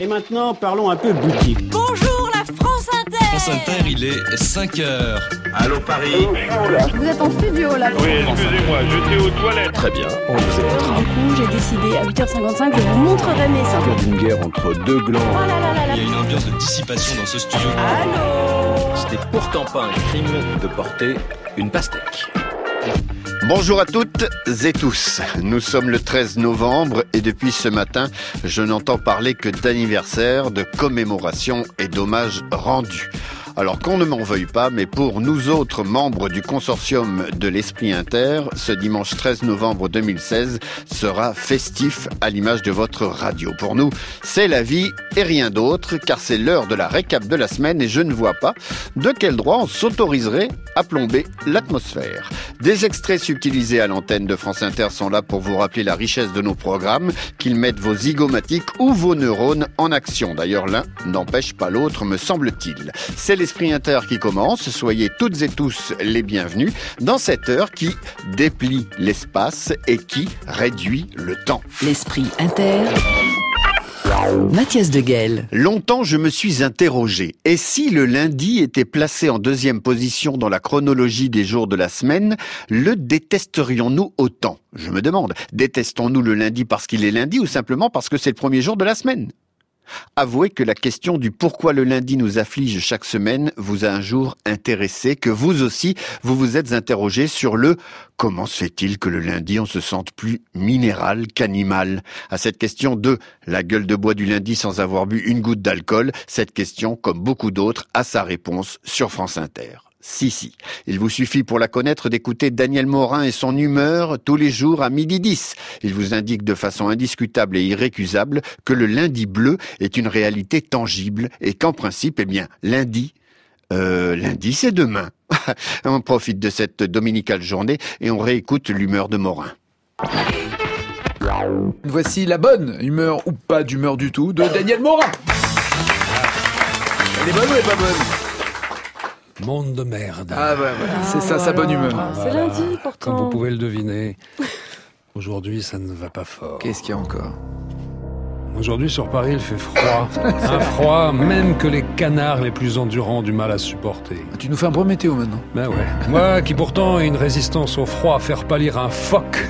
Et maintenant, parlons un peu boutique. Bonjour la France Inter France Inter, il est 5 heures. Allô Paris Vous êtes en studio là Oui, excusez-moi, j'étais aux toilettes. Très bien, on vous écoutera. Du coup, j'ai décidé à 8h55, je vous montrerai mes seins. d'une guerre entre deux glands. Oh là là là là. Il y a une ambiance de dissipation dans ce studio. Allô? Ce n'est pourtant pas un crime de porter une pastèque. Bonjour à toutes et tous. Nous sommes le 13 novembre et depuis ce matin, je n'entends parler que d'anniversaire, de commémoration et d'hommages rendus. Alors qu'on ne m'en veuille pas, mais pour nous autres membres du consortium de l'Esprit Inter, ce dimanche 13 novembre 2016 sera festif à l'image de votre radio. Pour nous, c'est la vie et rien d'autre, car c'est l'heure de la récap de la semaine et je ne vois pas de quel droit on s'autoriserait à plomber l'atmosphère. Des extraits subtilisés à l'antenne de France Inter sont là pour vous rappeler la richesse de nos programmes, qu'ils mettent vos zygomatiques ou vos neurones en action. D'ailleurs, l'un n'empêche pas l'autre, me semble-t-il. C'est l'Esprit Inter qui commence. Soyez toutes et tous les bienvenus dans cette heure qui déplie l'espace et qui réduit le temps. L'esprit inter. Mathias de Guel. Longtemps, je me suis interrogé. Et si le lundi était placé en deuxième position dans la chronologie des jours de la semaine, le détesterions-nous autant? Je me demande, détestons-nous le lundi parce qu'il est lundi ou simplement parce que c'est le premier jour de la semaine? Avouez que la question du pourquoi le lundi nous afflige chaque semaine vous a un jour intéressé, que vous aussi, vous vous êtes interrogé sur le comment se fait-il que le lundi on se sente plus minéral qu'animal? À cette question de la gueule de bois du lundi sans avoir bu une goutte d'alcool, cette question, comme beaucoup d'autres, a sa réponse sur France Inter. Si, si. Il vous suffit pour la connaître d'écouter Daniel Morin et son humeur tous les jours à midi 10. Il vous indique de façon indiscutable et irrécusable que le lundi bleu est une réalité tangible et qu'en principe, eh bien, lundi, euh, lundi c'est demain. on profite de cette dominicale journée et on réécoute l'humeur de Morin. Voici la bonne humeur ou pas d'humeur du tout de Daniel Morin. Elle est bonne ou elle est pas bonne? Monde de merde. Ah ouais, ouais. c'est ça sa bonne humeur. Ah, C'est lundi pourtant. Comme vous pouvez le deviner, aujourd'hui ça ne va pas fort. Qu'est-ce qu'il y a encore? Aujourd'hui sur Paris il fait froid. Un froid même que les canards les plus endurants ont du mal à supporter. Tu nous fais un point météo maintenant. Ben ouais. Moi qui pourtant ai une résistance au froid à faire pâlir un phoque,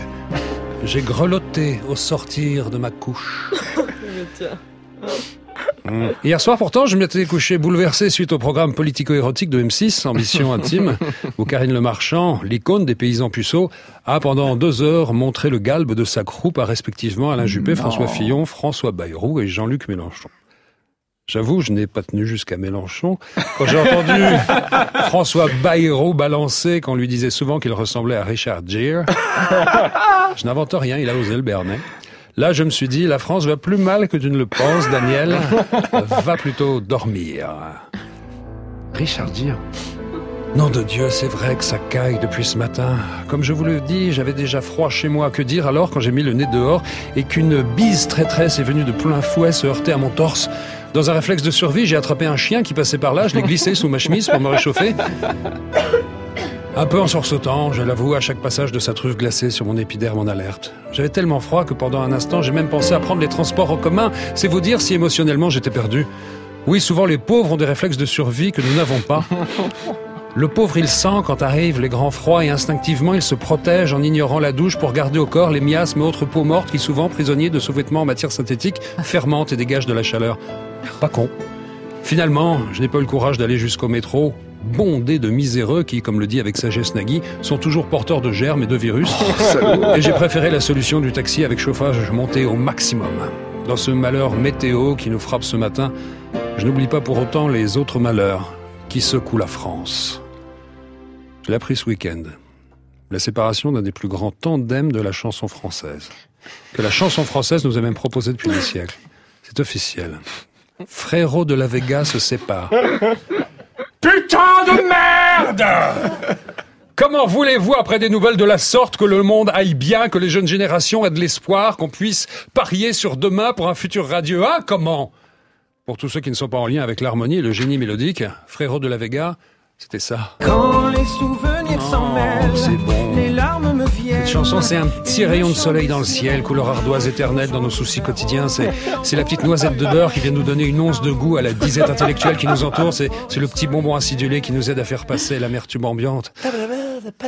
j'ai grelotté au sortir de ma couche. Mm. Hier soir, pourtant, je m'étais couché bouleversé suite au programme politico-érotique de M6, Ambition Intime, où Karine Le Marchand, l'icône des paysans puceaux, a pendant deux heures montré le galbe de sa croupe à respectivement Alain Juppé, François Fillon, François Bayrou et Jean-Luc Mélenchon. J'avoue, je n'ai pas tenu jusqu'à Mélenchon. Quand j'ai entendu François Bayrou balancer qu'on lui disait souvent qu'il ressemblait à Richard Gere, je n'invente rien, il a osé le berner. Là, je me suis dit, la France va plus mal que tu ne le penses, Daniel. Va plutôt dormir. Richard Gere. Nom de Dieu, c'est vrai que ça caille depuis ce matin. Comme je vous le dis, j'avais déjà froid chez moi. Que dire alors quand j'ai mis le nez dehors et qu'une bise traîtresse est venue de plein fouet se heurter à mon torse? Dans un réflexe de survie, j'ai attrapé un chien qui passait par là, je l'ai glissé sous ma chemise pour me réchauffer. Un peu en sursautant, je l'avoue, à chaque passage de sa truffe glacée sur mon épiderme en alerte. J'avais tellement froid que pendant un instant, j'ai même pensé à prendre les transports en commun. C'est vous dire si émotionnellement j'étais perdu. Oui, souvent les pauvres ont des réflexes de survie que nous n'avons pas. Le pauvre, il sent quand arrivent les grands froids et instinctivement il se protège en ignorant la douche pour garder au corps les miasmes et autres peaux mortes qui, souvent prisonniers de sous-vêtements en matière synthétique, fermentent et dégagent de la chaleur. Pas con. Finalement, je n'ai pas eu le courage d'aller jusqu'au métro, bondé de miséreux qui, comme le dit avec sagesse Nagui, sont toujours porteurs de germes et de virus. et j'ai préféré la solution du taxi avec chauffage monté au maximum. Dans ce malheur météo qui nous frappe ce matin, je n'oublie pas pour autant les autres malheurs qui secouent la France. Je l'ai appris ce week-end. La séparation d'un des plus grands tandems de la chanson française. Que la chanson française nous a même proposé depuis des siècles. C'est officiel. Frérot de la Vega se sépare. Putain de merde Comment voulez-vous, après des nouvelles de la sorte, que le monde aille bien, que les jeunes générations aient de l'espoir, qu'on puisse parier sur demain pour un futur radieux? Ah, comment? Pour tous ceux qui ne sont pas en lien avec l'harmonie et le génie mélodique, Frérot de la Vega, c'était ça. Quand les souvenirs s'en mêlent, c'est bon. les larmes. Cette chanson, c'est un petit rayon de soleil dans le ciel, couleur ardoise éternelle dans nos soucis quotidiens. C'est, la petite noisette de beurre qui vient nous donner une once de goût à la disette intellectuelle qui nous entoure. C'est, c'est le petit bonbon acidulé qui nous aide à faire passer l'amertume ambiante.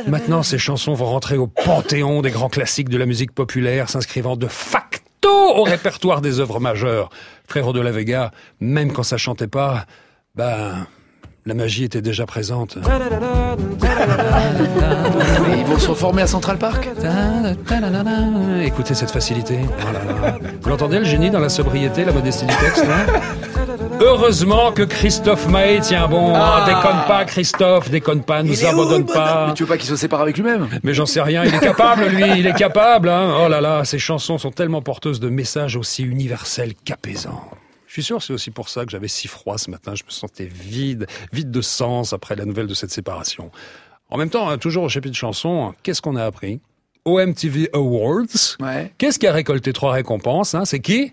Maintenant, ces chansons vont rentrer au panthéon des grands classiques de la musique populaire, s'inscrivant de facto au répertoire des œuvres majeures. Frérot de la Vega, même quand ça chantait pas, ben, la magie était déjà présente. Ils vont se reformer à Central Park Écoutez cette facilité. Oh là là. Vous l'entendez le génie dans la sobriété, la modestie du texte là Heureusement que Christophe Maé tient bon. Ah, déconne pas Christophe, déconne pas, nous abandonne pas. Mais tu veux pas qu'il se sépare avec lui-même? Mais j'en sais rien, il est capable lui, il est capable. Hein. Oh là là, ces chansons sont tellement porteuses de messages aussi universels qu'apaisants. Je suis sûr c'est aussi pour ça que j'avais si froid ce matin, je me sentais vide, vide de sens après la nouvelle de cette séparation. En même temps, hein, toujours au chapitre chansons, qu'est-ce qu'on a appris? Au MTV Awards, Ouais. qu'est-ce qui a récolté trois récompenses hein? C'est qui?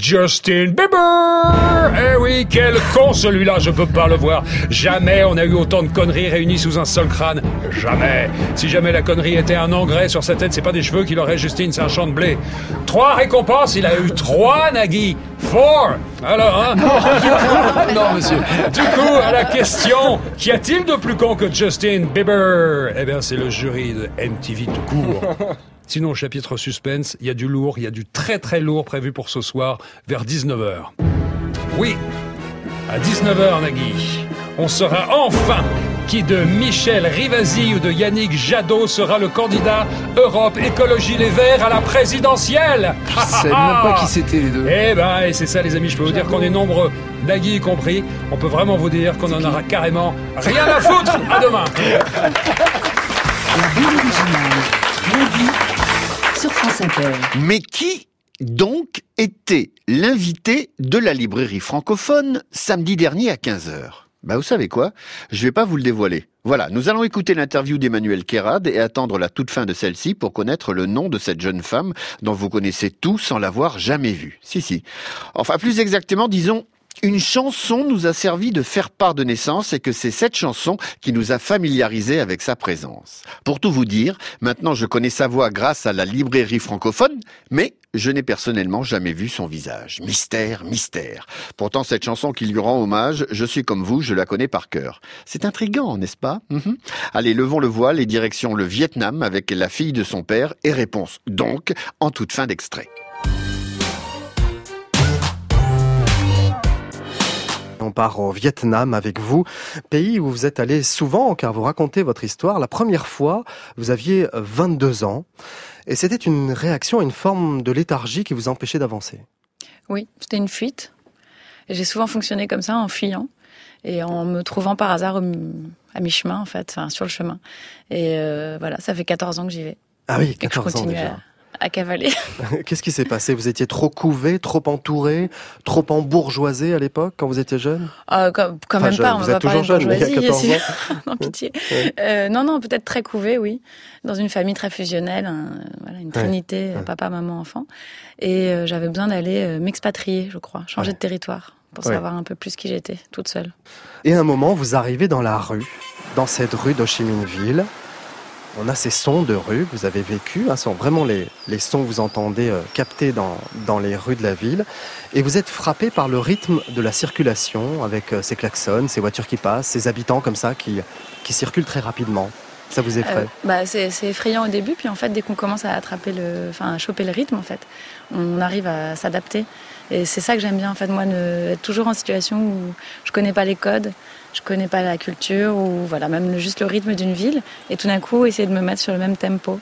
Justin Bieber Eh oui, quel con celui-là, je peux pas le voir. Jamais on a eu autant de conneries réunies sous un seul crâne. Jamais. Si jamais la connerie était un engrais sur sa tête, c'est pas des cheveux qu'il aurait, Justine, c'est un champ de blé. Trois récompenses, il a eu trois, Nagui. Four Alors, hein? Non, monsieur. Du coup, à la question, qu'y a-t-il de plus con que Justin Bieber? Eh bien, c'est le jury de MTV tout court. Sinon, au chapitre suspense, il y a du lourd, il y a du très très lourd prévu pour ce soir, vers 19h. Oui, à 19h, Nagui, on saura enfin qui de Michel Rivasi ou de Yannick Jadot sera le candidat Europe Écologie Les Verts à la présidentielle. Je même pas qui c'était les deux. Eh ben, et c'est ça les amis, je peux vous dire qu'on est nombreux, Nagui y compris. On peut vraiment vous dire qu'on en aura carrément rien à foutre. À demain. La sur France Inter. Mais qui donc était l'invité de la librairie francophone samedi dernier à 15h Bah vous savez quoi? Je vais pas vous le dévoiler. Voilà, nous allons écouter l'interview d'Emmanuel Kérad et attendre la toute fin de celle-ci pour connaître le nom de cette jeune femme dont vous connaissez tout sans l'avoir jamais vue. Si, si. Enfin, plus exactement, disons, une chanson nous a servi de faire part de naissance et que c'est cette chanson qui nous a familiarisés avec sa présence. Pour tout vous dire, maintenant je connais sa voix grâce à la librairie francophone, mais je n'ai personnellement jamais vu son visage. Mystère, mystère. Pourtant cette chanson qui lui rend hommage, je suis comme vous, je la connais par cœur. C'est intriguant, n'est-ce pas? Mhm. Allez, levons le voile et direction le Vietnam avec la fille de son père et réponse donc en toute fin d'extrait. On part au Vietnam avec vous, pays où vous êtes allé souvent car vous racontez votre histoire. La première fois, vous aviez 22 ans et c'était une réaction, une forme de léthargie qui vous empêchait d'avancer. Oui, c'était une fuite. J'ai souvent fonctionné comme ça, en fuyant et en me trouvant par hasard à mi-chemin, en fait, enfin, sur le chemin. Et euh, voilà, ça fait 14 ans que j'y vais Ah oui, et que je 14 ans déjà. À, cavaler. Qu'est-ce qui s'est passé? Vous étiez trop couvé, trop entouré, trop embourgeoisé à l'époque quand vous étiez jeune? Ah, quand, quand Enfin, même pas, on vous va êtes pas toujours jeune, mais il y a bourgeoisie 14 ici. non, pitié. Ouais. Euh, non, non, peut-être très couvé, oui. Dans une famille très fusionnelle, un- voilà, une trinité, ouais. papa, maman, enfant. Et euh, j'avais besoin d'aller euh, m'expatrier, je crois, changer Ouais. de territoire pour savoir un peu plus qui j'étais, toute seule. Et à un moment, vous arrivez dans la rue, dans cette rue d'Ho Chi Minh Ville. On a ces sons de rue vous avez vécus, hein, sont vraiment les, sons que vous entendez euh, captés dans, les rues de la ville. Et vous êtes frappé par le rythme de la circulation, avec euh, ces klaxons, ces voitures qui passent, ces habitants comme ça qui, circulent très rapidement. Ça vous effraie? Euh, bah, c'est effrayant au début, puis en fait, dès qu'on commence à attraper le, à choper le rythme, en fait, on arrive à s'adapter. Et c'est ça que j'aime bien, en fait, moi, ne, être toujours en situation où je connais pas les codes, je connais pas la culture, ou voilà, même juste le rythme d'une ville, et tout d'un coup, essayer de me mettre sur le même tempo.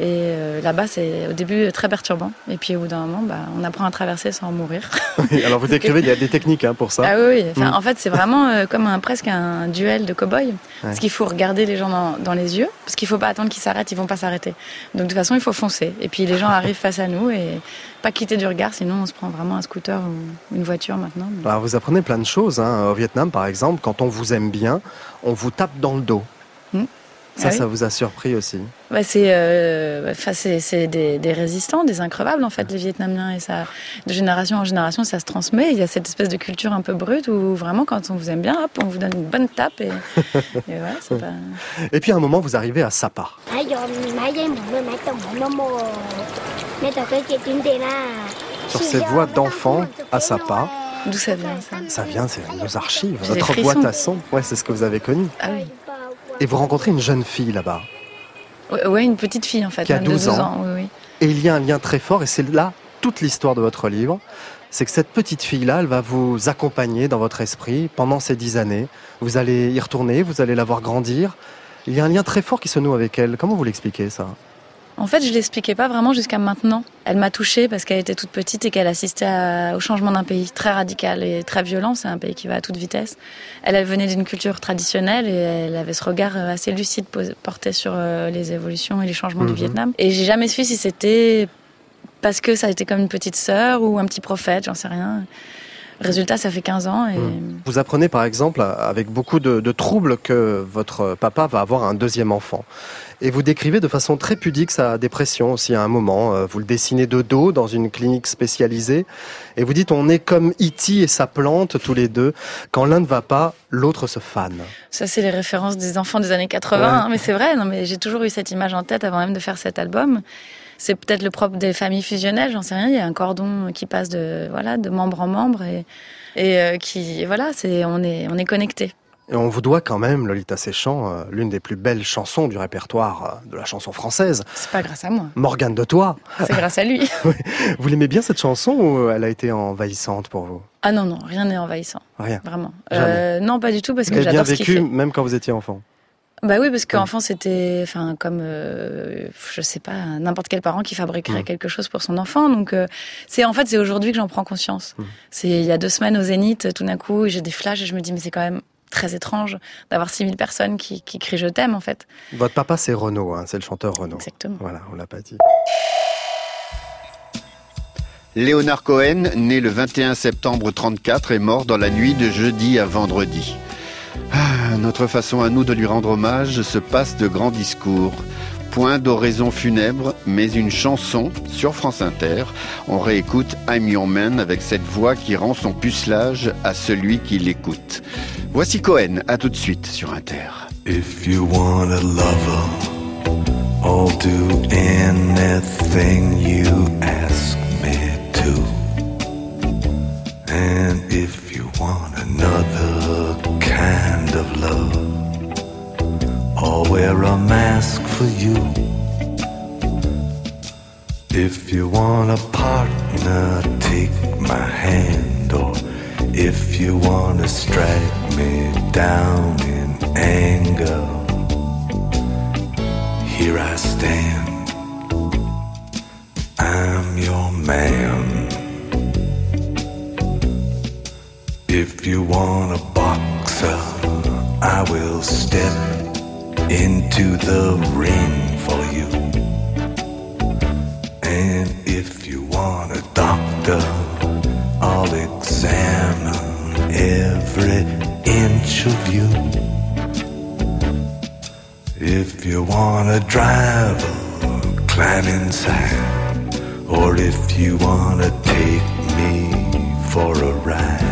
Et euh, là-bas, c'est au début très perturbant, et puis au bout d'un moment, bah, on apprend à traverser sans mourir. Alors vous décrivez, il y a des techniques hein, pour ça. Ah oui, oui. Enfin, Mm. en fait, c'est vraiment euh, comme un, presque un duel de cow-boys. Ouais. Parce qu'il faut regarder les gens dans, dans les yeux, parce qu'il faut pas attendre qu'ils s'arrêtent, ils vont pas s'arrêter. Donc de toute façon, il faut foncer. Et puis les gens arrivent face à nous et pas quitter du regard, sinon on se prend vraiment un scooter ou une voiture maintenant. Alors vous apprenez plein de choses. hein. Au Vietnam, par exemple, quand on vous aime bien, on vous tape dans le dos. Ça, Ah oui. ça vous a surpris aussi Bah, c'est euh, c'est c'est des, des résistants, des increvables en fait, les Vietnamiens. Et ça, de génération en génération, ça se transmet. Il y a cette espèce de culture un peu brute où vraiment, quand on vous aime bien, hop, on vous donne une bonne tape. Et, et voilà, c'est pas... Et puis à un moment, vous arrivez à Sapa. Sur ces voix d'enfants à Sapa, D'où ça vient ça ça vient, c'est nos archives, notre boîte à son. Ouais, c'est ce que vous avez connu. Ah oui. Et vous rencontrez une jeune fille là-bas. Ouais, une petite fille en fait, Qui a même de 12 ans. oui, oui. Et il y a un lien très fort, et c'est là toute l'histoire de votre livre. C'est que cette petite fille-là, elle va vous accompagner dans votre esprit pendant ces dix années. Vous allez y retourner, vous allez la voir grandir. Il y a un lien très fort qui se noue avec elle. Comment vous l'expliquez ça? En fait, je l'expliquais pas vraiment jusqu'à maintenant. Elle m'a touchée parce qu'elle était toute petite et qu'elle assistait à- au changement d'un pays très radical et très violent. C'est un pays qui va à toute vitesse. Elle, elle venait d'une culture traditionnelle et elle avait ce regard euh, assez lucide porté sur euh, les évolutions et les changements Mhm. du Vietnam. Et j'ai jamais su si c'était parce que ça a été comme une petite sœur ou un petit prophète, j'en sais rien. Résultat, ça fait 15 ans et Vous apprenez par exemple, avec beaucoup de, de troubles, que votre papa va avoir un deuxième enfant. Et vous décrivez de façon très pudique sa dépression aussi à un moment. Euh, Vous le dessinez de dos dans une clinique spécialisée. Et vous dites, on est comme E.T. et sa plante tous les deux. Quand l'un ne va pas, l'autre se fane. Ça, c'est les références des enfants des années 80. Ouais. hein, mais c'est vrai, non, mais j'ai toujours eu cette image en tête avant même de faire cet album. C'est peut-être le propre des familles fusionnelles, j'en sais rien. Il y a un cordon qui passe de, voilà, de membre en membre et, et euh, qui, voilà, c'est, on est, on est connectés. Et on vous doit quand même, Lolita Séchant, euh, l'une des plus belles chansons du répertoire euh, de la chanson française. C'est pas grâce à moi. Morgane de Toi. C'est grâce à lui. Vous l'aimez bien cette chanson ou elle a été envahissante pour vous? Ah non, non, rien n'est envahissant. Rien. Vraiment. Euh, non, pas du tout, parce Vous que bien j'adore ce qu'il vécu fait. même quand vous étiez enfant. Bah oui, parce qu'enfant, c'était, enfin, comme, euh, je sais pas, n'importe quel parent qui fabriquerait Mm. quelque chose pour son enfant. Donc, euh, c'est en fait, c'est aujourd'hui que j'en prends conscience. Mm. C'est il y a deux semaines au Zénith, tout d'un coup, j'ai des flashs et je me dis, mais c'est quand même très étrange d'avoir 6000 personnes qui, qui crient je t'aime, en fait. Votre papa, c'est Renaud, hein, c'est le chanteur Renaud. Exactement. Voilà, on l'a pas dit. Léonard Cohen, né le 21 septembre 34, est mort dans la nuit de jeudi à vendredi. Ah, notre façon à nous de lui rendre hommage se passe de grands discours. Point d'oraison funèbre, mais une chanson sur France Inter. On réécoute I'm Your Man avec cette voix qui rend son pucelage à celui qui l'écoute. Voici Cohen, à tout de suite sur Inter. If you want a lover, I'll do anything you ask me to. And if you want another kind of love, I'll wear a mask for you. If you want a partner, take my hand. Or if you want to strike me down in anger, here I stand. I'm your man. If you want a boxer, I will step into the ring for you. And if you want a doctor, I'll examine every inch of you. If you want a driver, climb inside. Or if you want to take me for a ride,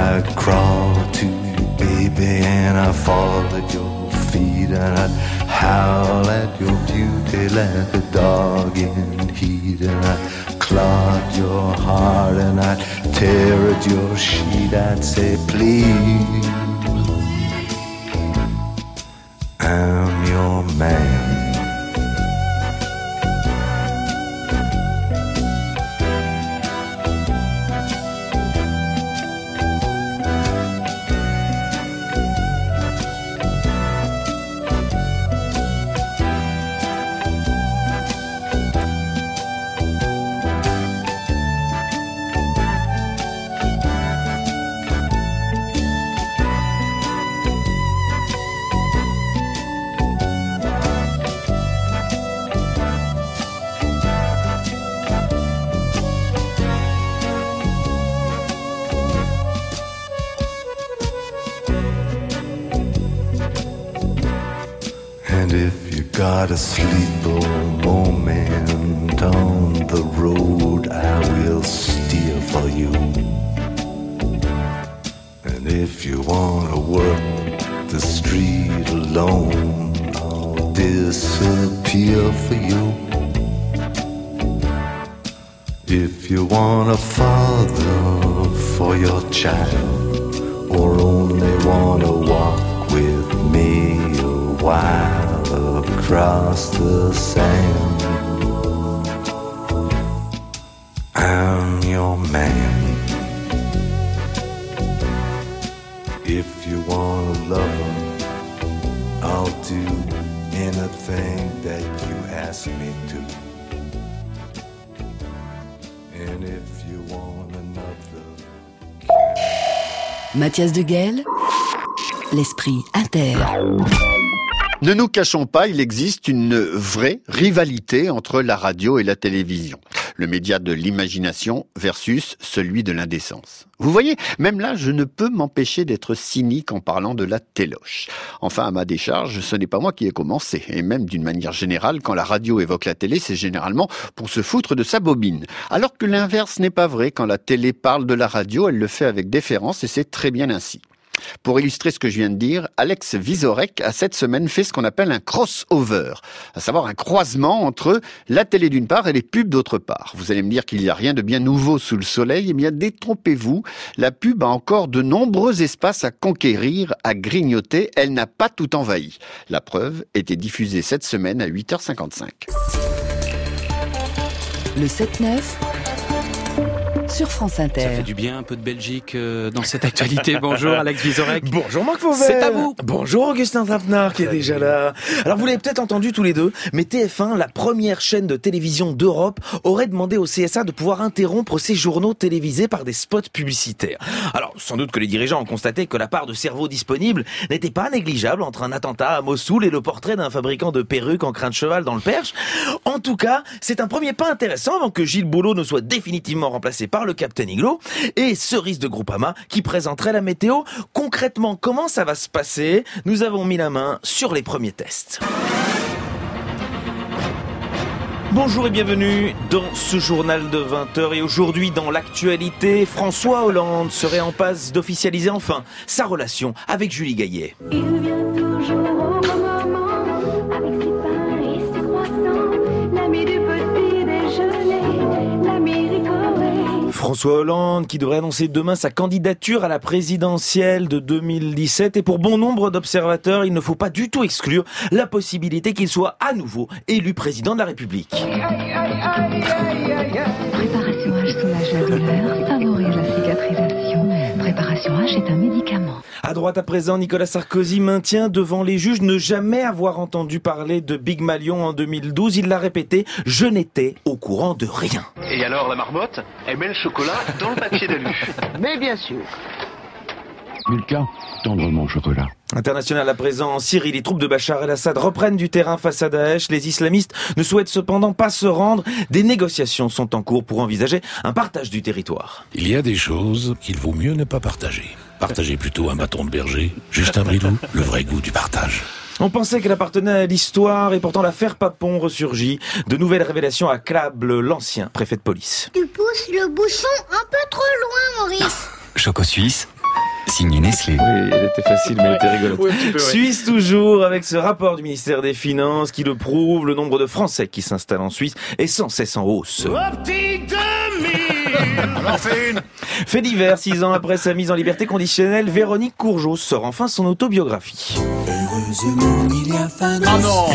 I'd crawl to you, baby, and I'd fall at your feet, and I'd howl at your beauty like a dog in heat, and I'd clog your heart, and I'd tear at your sheet. I'd say, please, I'm your man. Got a sleeper moment on the road, I will steer for you. And if you wanna work the street alone, I'll disappear for you. If you want a father for your child, or only wanna walk with me a while across the sand, I'm your man. If you wanna love him, I'll do anything that you ask me to. And if you want another. Mathias de Guel, l'esprit inter. Ne nous cachons pas, il existe une vraie rivalité entre la radio et la télévision. Le média de l'imagination versus celui de l'indécence. Vous voyez, même là, je ne peux m'empêcher d'être cynique en parlant de la téloche. Enfin, à ma décharge, ce n'est pas moi qui ai commencé. Et même d'une manière générale, quand la radio évoque la télé, c'est généralement pour se foutre de sa bobine. Alors que l'inverse n'est pas vrai. Quand la télé parle de la radio, elle le fait avec déférence et c'est très bien ainsi. Pour illustrer ce que je viens de dire, Alex Vizorek a cette semaine fait ce qu'on appelle un crossover, à savoir un croisement entre la télé d'une part et les pubs d'autre part. Vous allez me dire qu'il n'y a rien de bien nouveau sous le soleil, eh bien détrompez-vous, la pub a encore de nombreux espaces à conquérir, à grignoter, elle n'a pas tout envahi. La preuve était diffusée cette semaine à 8h55. Le 7-9 sur France Inter. Ça fait du bien un peu de Belgique euh, dans cette actualité. Bonjour Alex Vizorek. Bonjour Marc Fauvert. C'est à vous. Bonjour Augustin Trapenard qui est déjà là. Alors vous l'avez peut-être entendu tous les deux, mais TF1, la première chaîne de télévision d'Europe, aurait demandé au CSA de pouvoir interrompre ses journaux télévisés par des spots publicitaires. Alors sans doute que les dirigeants ont constaté que la part de cerveau disponible n'était pas négligeable entre un attentat à Mossoul et le portrait d'un fabricant de perruques en crin de cheval dans le Perche. En tout cas, c'est un premier pas intéressant avant que Gilles Boulot ne soit définitivement remplacé par le Captain Iglo et Cerise de Groupama qui présenterait la météo. Concrètement, comment ça va se passer? Nous avons mis la main sur les premiers tests. Bonjour et bienvenue dans ce journal de 20h et aujourd'hui dans l'actualité, François Hollande serait en passe d'officialiser enfin sa relation avec Julie Gaillet. François Hollande qui devrait annoncer demain sa candidature à la présidentielle de 2017 et pour bon nombre d'observateurs, il ne faut pas du tout exclure la possibilité qu'il soit à nouveau élu président de la République. Préparation H est un médicament. À droite à présent, Nicolas Sarkozy maintient devant les juges ne jamais avoir entendu parler de Big Malion en 2012. Il l'a répété, je n'étais au courant de rien. Et alors la marmotte, elle met le chocolat dans le papier d'alu. Mais bien sûr. Milka, tendrement chocolat. International à présent en Syrie, les troupes de Bachar el-Assad reprennent du terrain face à Daesh. Les islamistes ne souhaitent cependant pas se rendre. Des négociations sont en cours pour envisager un partage du territoire. Il y a des choses qu'il vaut mieux ne pas partager. Partagez plutôt un bâton de berger, Justin Bridou, le vrai goût du partage. On pensait qu'elle appartenait à l'histoire et pourtant l'affaire Papon ressurgit. De nouvelles révélations accablent l'ancien préfet de police. Tu pousses le bouchon un peu trop loin, Maurice. Choco Suisse, signé Nestlé. Oui, elle était facile, mais elle était rigolote. Peu, ouais. Suisse toujours, avec ce rapport du ministère des Finances qui le prouve, le nombre de Français qui s'installent en Suisse est sans cesse en hausse. Fait divers, six ans après sa mise en liberté conditionnelle, Véronique Courgeot sort enfin son autobiographie. Ah non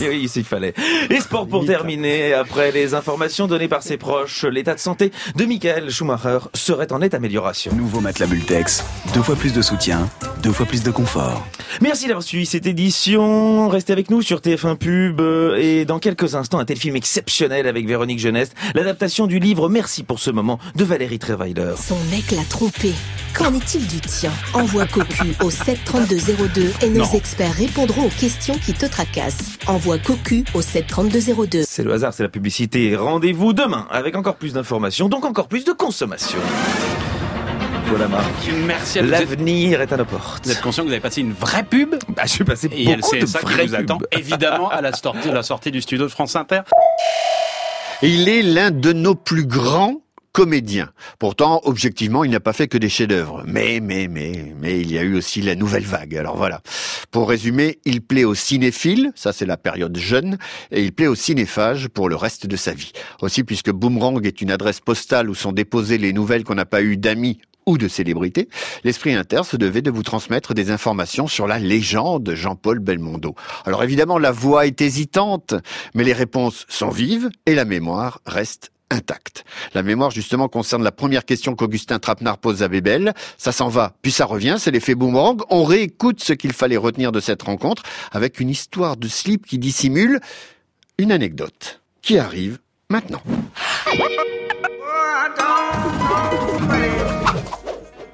oui, s'il fallait. Et sport pour terminer. Après les informations données par ses proches, l'état de santé de Michael Schumacher serait en nette amélioration. Nouveau matelas Multex. Deux fois plus de soutien, deux fois plus de confort. Merci d'avoir suivi cette édition. Restez avec nous sur TF1 Pub. euh, Et dans quelques instants, un tel film exceptionnel avec Véronique Jeunesse. L'adaptation du livre Merci pour ce moment de Valérie Trierweiler. Son mec l'a trompé. Qu'en est-il du tien? Envoie Cocu au 73202 et nos Non. Experts répondront aux questions qui te tracassent. Envoie Cocu au 73202. C'est le hasard, c'est la publicité. Rendez-vous demain avec encore plus d'informations, donc encore plus de consommation. Voilà Marc. Merci à vous. L'avenir est à nos portes. Vous êtes conscient que vous avez passé une vraie pub Bah, je suis passé Et il y a le beaucoup de CSA qui vraies vous attend, pubs. évidemment, à la sortie, la sortie du studio de France Inter. Il est l'un de nos plus grands comédiens. Pourtant, objectivement, il n'a pas fait que des chefs-d'œuvre. Mais, mais, mais, mais, il y a eu aussi la nouvelle vague. Alors voilà. Pour résumer, il plaît aux cinéphiles, ça c'est la période jeune, et il plaît aux cinéphages pour le reste de sa vie. Aussi, puisque Boomerang est une adresse postale où sont déposées les nouvelles qu'on n'a pas eues d'amis ou de célébrités, l'Esprit Inter se devait de vous transmettre des informations sur la légende Jean-Paul Belmondo. Alors évidemment, la voix est hésitante, mais les réponses sont vives et la mémoire reste intacte. La mémoire, justement, concerne la première question qu'Augustin Trapenard pose à Bébel. Ça s'en va, puis ça revient, c'est l'effet boomerang. On réécoute ce qu'il fallait retenir de cette rencontre avec une histoire de slip qui dissimule une anecdote qui arrive maintenant.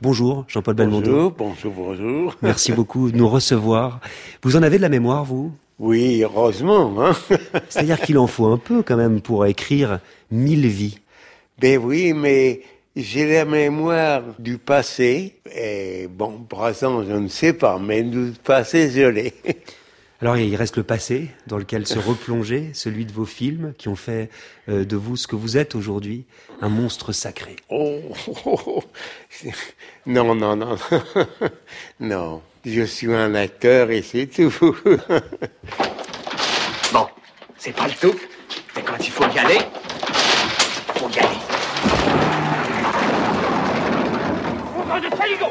Bonjour, Jean-Paul Belmondo. Bonjour, bonjour, bonjour. Merci beaucoup de nous recevoir. Vous en avez de la mémoire, vous? Oui, heureusement. Hein C'est-à-dire qu'il en faut un peu quand même pour écrire mille vies. ben oui, mais j'ai la mémoire du passé. Et bon, présent, je ne sais pas, mais du passé, je l'ai. Alors il reste le passé dans lequel se replonger, celui de vos films qui ont fait euh, de vous ce que vous êtes aujourd'hui, un monstre sacré. Oh, oh, oh. Non, non, non. non, je suis un acteur et c'est tout. Bon, c'est pas le tout, mais quand il faut y aller, faut y aller. Ouvre de saligo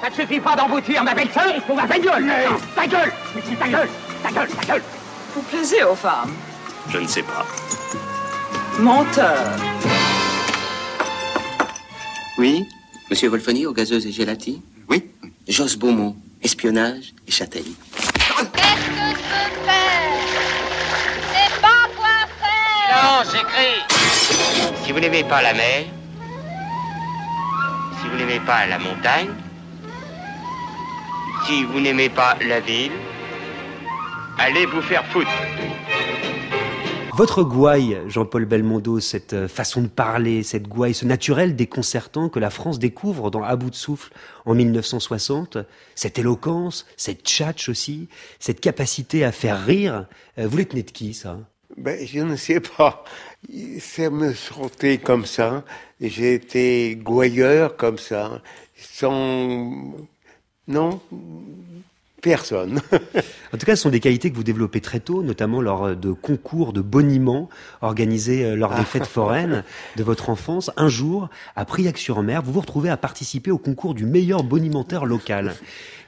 Ça ne suffit pas d'emboutir ma belle-sœur, il faut ma bagnole Non, Ta gueule Mais c'est ta gueule Ta gueule, ta gueule Vous plaisez aux femmes. Je ne sais pas. Menteur. Oui? Monsieur Wolfoni, aux gazeuses et gélatines Oui. Josse Beaumont, espionnage et châtaigne. C'est pas quoi faire Non, j'écris Si vous n'aimez pas la mer, si vous n'aimez pas la montagne, si vous n'aimez pas la ville, allez vous faire foutre. Votre gouaille, Jean-Paul Belmondo, cette euh, façon de parler, cette gouaille, ce naturel déconcertant que la France découvre dans À bout de souffle en 1960, cette éloquence, cette tchatch aussi, cette capacité à faire rire, euh, vous l'êtes né de qui ça? Ben, je ne sais pas. Ça me sortait comme ça. J'ai été gouailleur comme ça, sans... Non, personne. En tout cas, ce sont des qualités que vous développez très tôt, notamment lors de concours de boniment organisés euh, lors des fêtes foraines de votre enfance. Un jour, à Priac-sur-Mer, vous vous retrouvez à participer au concours du meilleur bonimenteur local.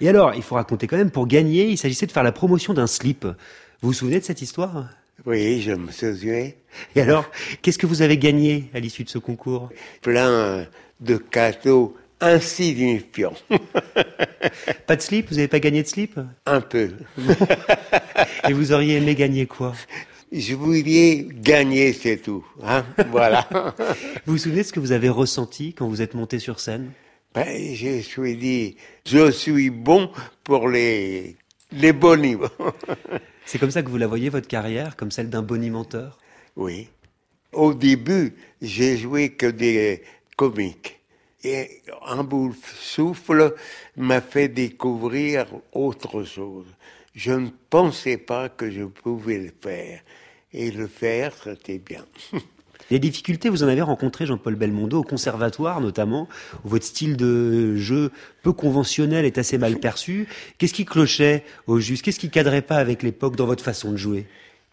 Et alors, il faut raconter quand même, pour gagner, il s'agissait de faire la promotion d'un slip. Vous vous souvenez de cette histoire? Oui, je me souviens. Et alors, qu'est-ce que vous avez gagné à l'issue de ce concours? Plein de cadeaux insignifiants. Pas de slip? Vous n'avez pas gagné de slip? Un peu. Et vous auriez aimé gagner quoi? Je voulais gagner, c'est tout. Hein voilà. Vous vous souvenez de ce que vous avez ressenti quand vous êtes monté sur scène? Ben, je me suis dit, je suis bon pour les, les boniments. C'est comme ça que vous la voyez, votre carrière, comme celle d'un bonimenteur? Oui. Au début, j'ai joué que des comiques. Et un bout de souffle m'a fait découvrir autre chose. Je ne pensais pas que je pouvais le faire. Et le faire, c'était bien. Les difficultés, vous en avez rencontré, Jean-Paul Belmondo, au conservatoire notamment, où votre style de jeu peu conventionnel est assez mal perçu. Qu'est-ce qui clochait au juste? Qu'est-ce qui cadrait pas avec l'époque dans votre façon de jouer?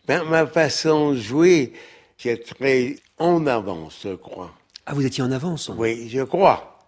Ben, ma façon de jouer, c'est très en avance, je crois. Ah, vous étiez en avance Oui, je crois.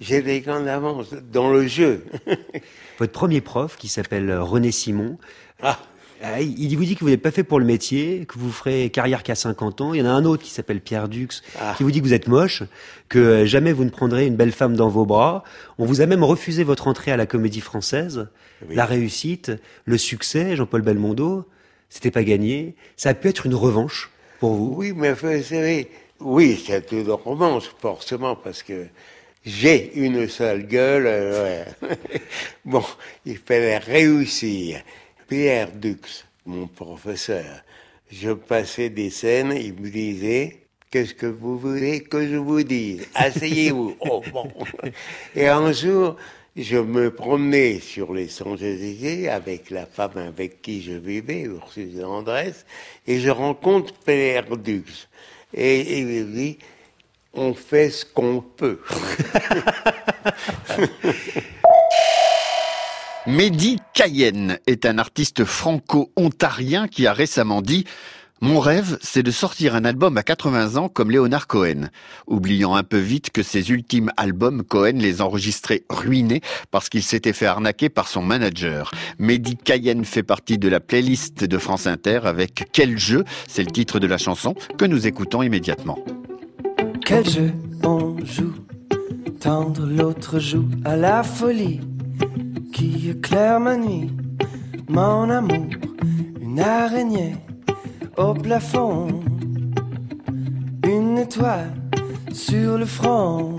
J'étais en avance dans le jeu. Votre premier prof, qui s'appelle René Simon, Ah. euh, il vous dit que vous n'êtes pas fait pour le métier, que vous ferez carrière qu'à 50 ans. Il y en a un autre qui s'appelle Pierre Dux, Ah. qui vous dit que vous êtes moche, que euh, jamais vous ne prendrez une belle femme dans vos bras. On vous a même refusé votre entrée à la comédie française. Oui. La réussite, le succès, Jean-Paul Belmondo, c'était pas gagné. Ça a pu être une revanche pour vous. Oui, mais vous savez, oui, c'est une romance, forcément, parce que j'ai une seule gueule. euh, ouais. bon, il fallait réussir. Pierre Dux, mon professeur, je passais des scènes, il me disait, Qu'est-ce que vous voulez que je vous dise? Asseyez-vous. Oh, bon. Et un jour, je me promenais sur les Champs-Élysées avec la femme avec qui je vivais, Ursule Andrès, et je rencontre Père Dux. Et il dit, on fait ce qu'on peut. Mehdi Cayenne est un artiste franco-ontarien qui a récemment dit mon rêve, c'est de sortir un album à 80 ans comme Léonard Cohen, oubliant un peu vite que ses ultimes albums, Cohen les enregistrait ruinés parce qu'il s'était fait arnaquer par son manager. Mehdi Cayenne fait partie de la playlist de France Inter avec Quel jeu, c'est le titre de la chanson que nous écoutons immédiatement. Quel jeu? On joue Tendre l'autre joue à la folie qui éclaire ma nuit? Mon amour, une araignée au plafond, une étoile sur le front.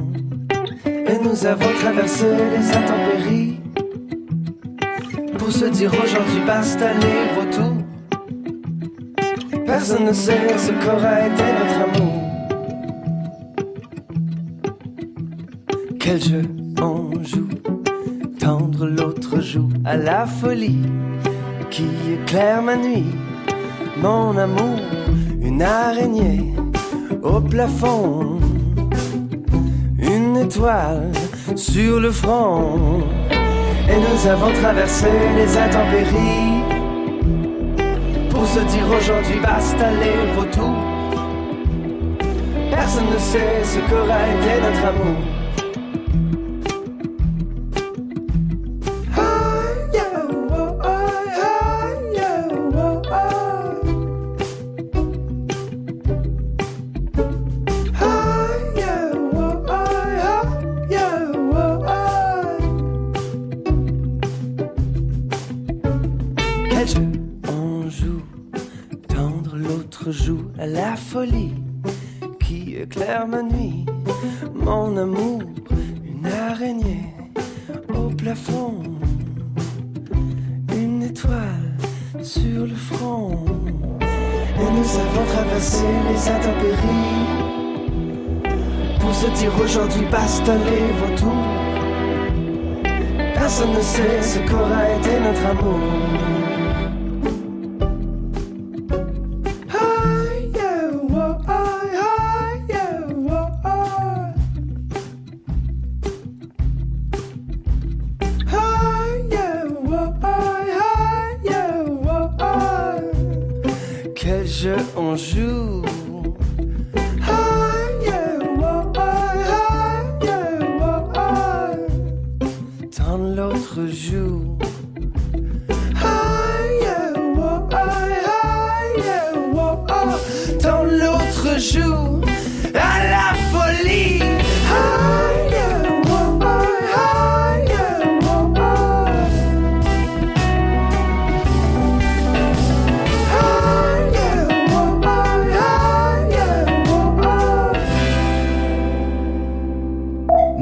Et nous avons traversé les intempéries pour se dire aujourd'hui basta les vautours. Personne ne sait ce qu'aura été notre amour. Quel jeu on joue Tendre l'autre joue à la folie qui éclaire ma nuit. Mon amour, une araignée au plafond, une étoile sur le front. Et nous avons traversé les intempéries pour se dire aujourd'hui basta les vautours. Personne ne sait ce qu'aura été notre amour. Qui éclaire ma nuit. Mon amour, une araignée au plafond, une étoile sur le front. Et nous avons traversé les intempéries pour se dire aujourd'hui basta les vautours. Personne ne sait ce qu'aura été notre amour.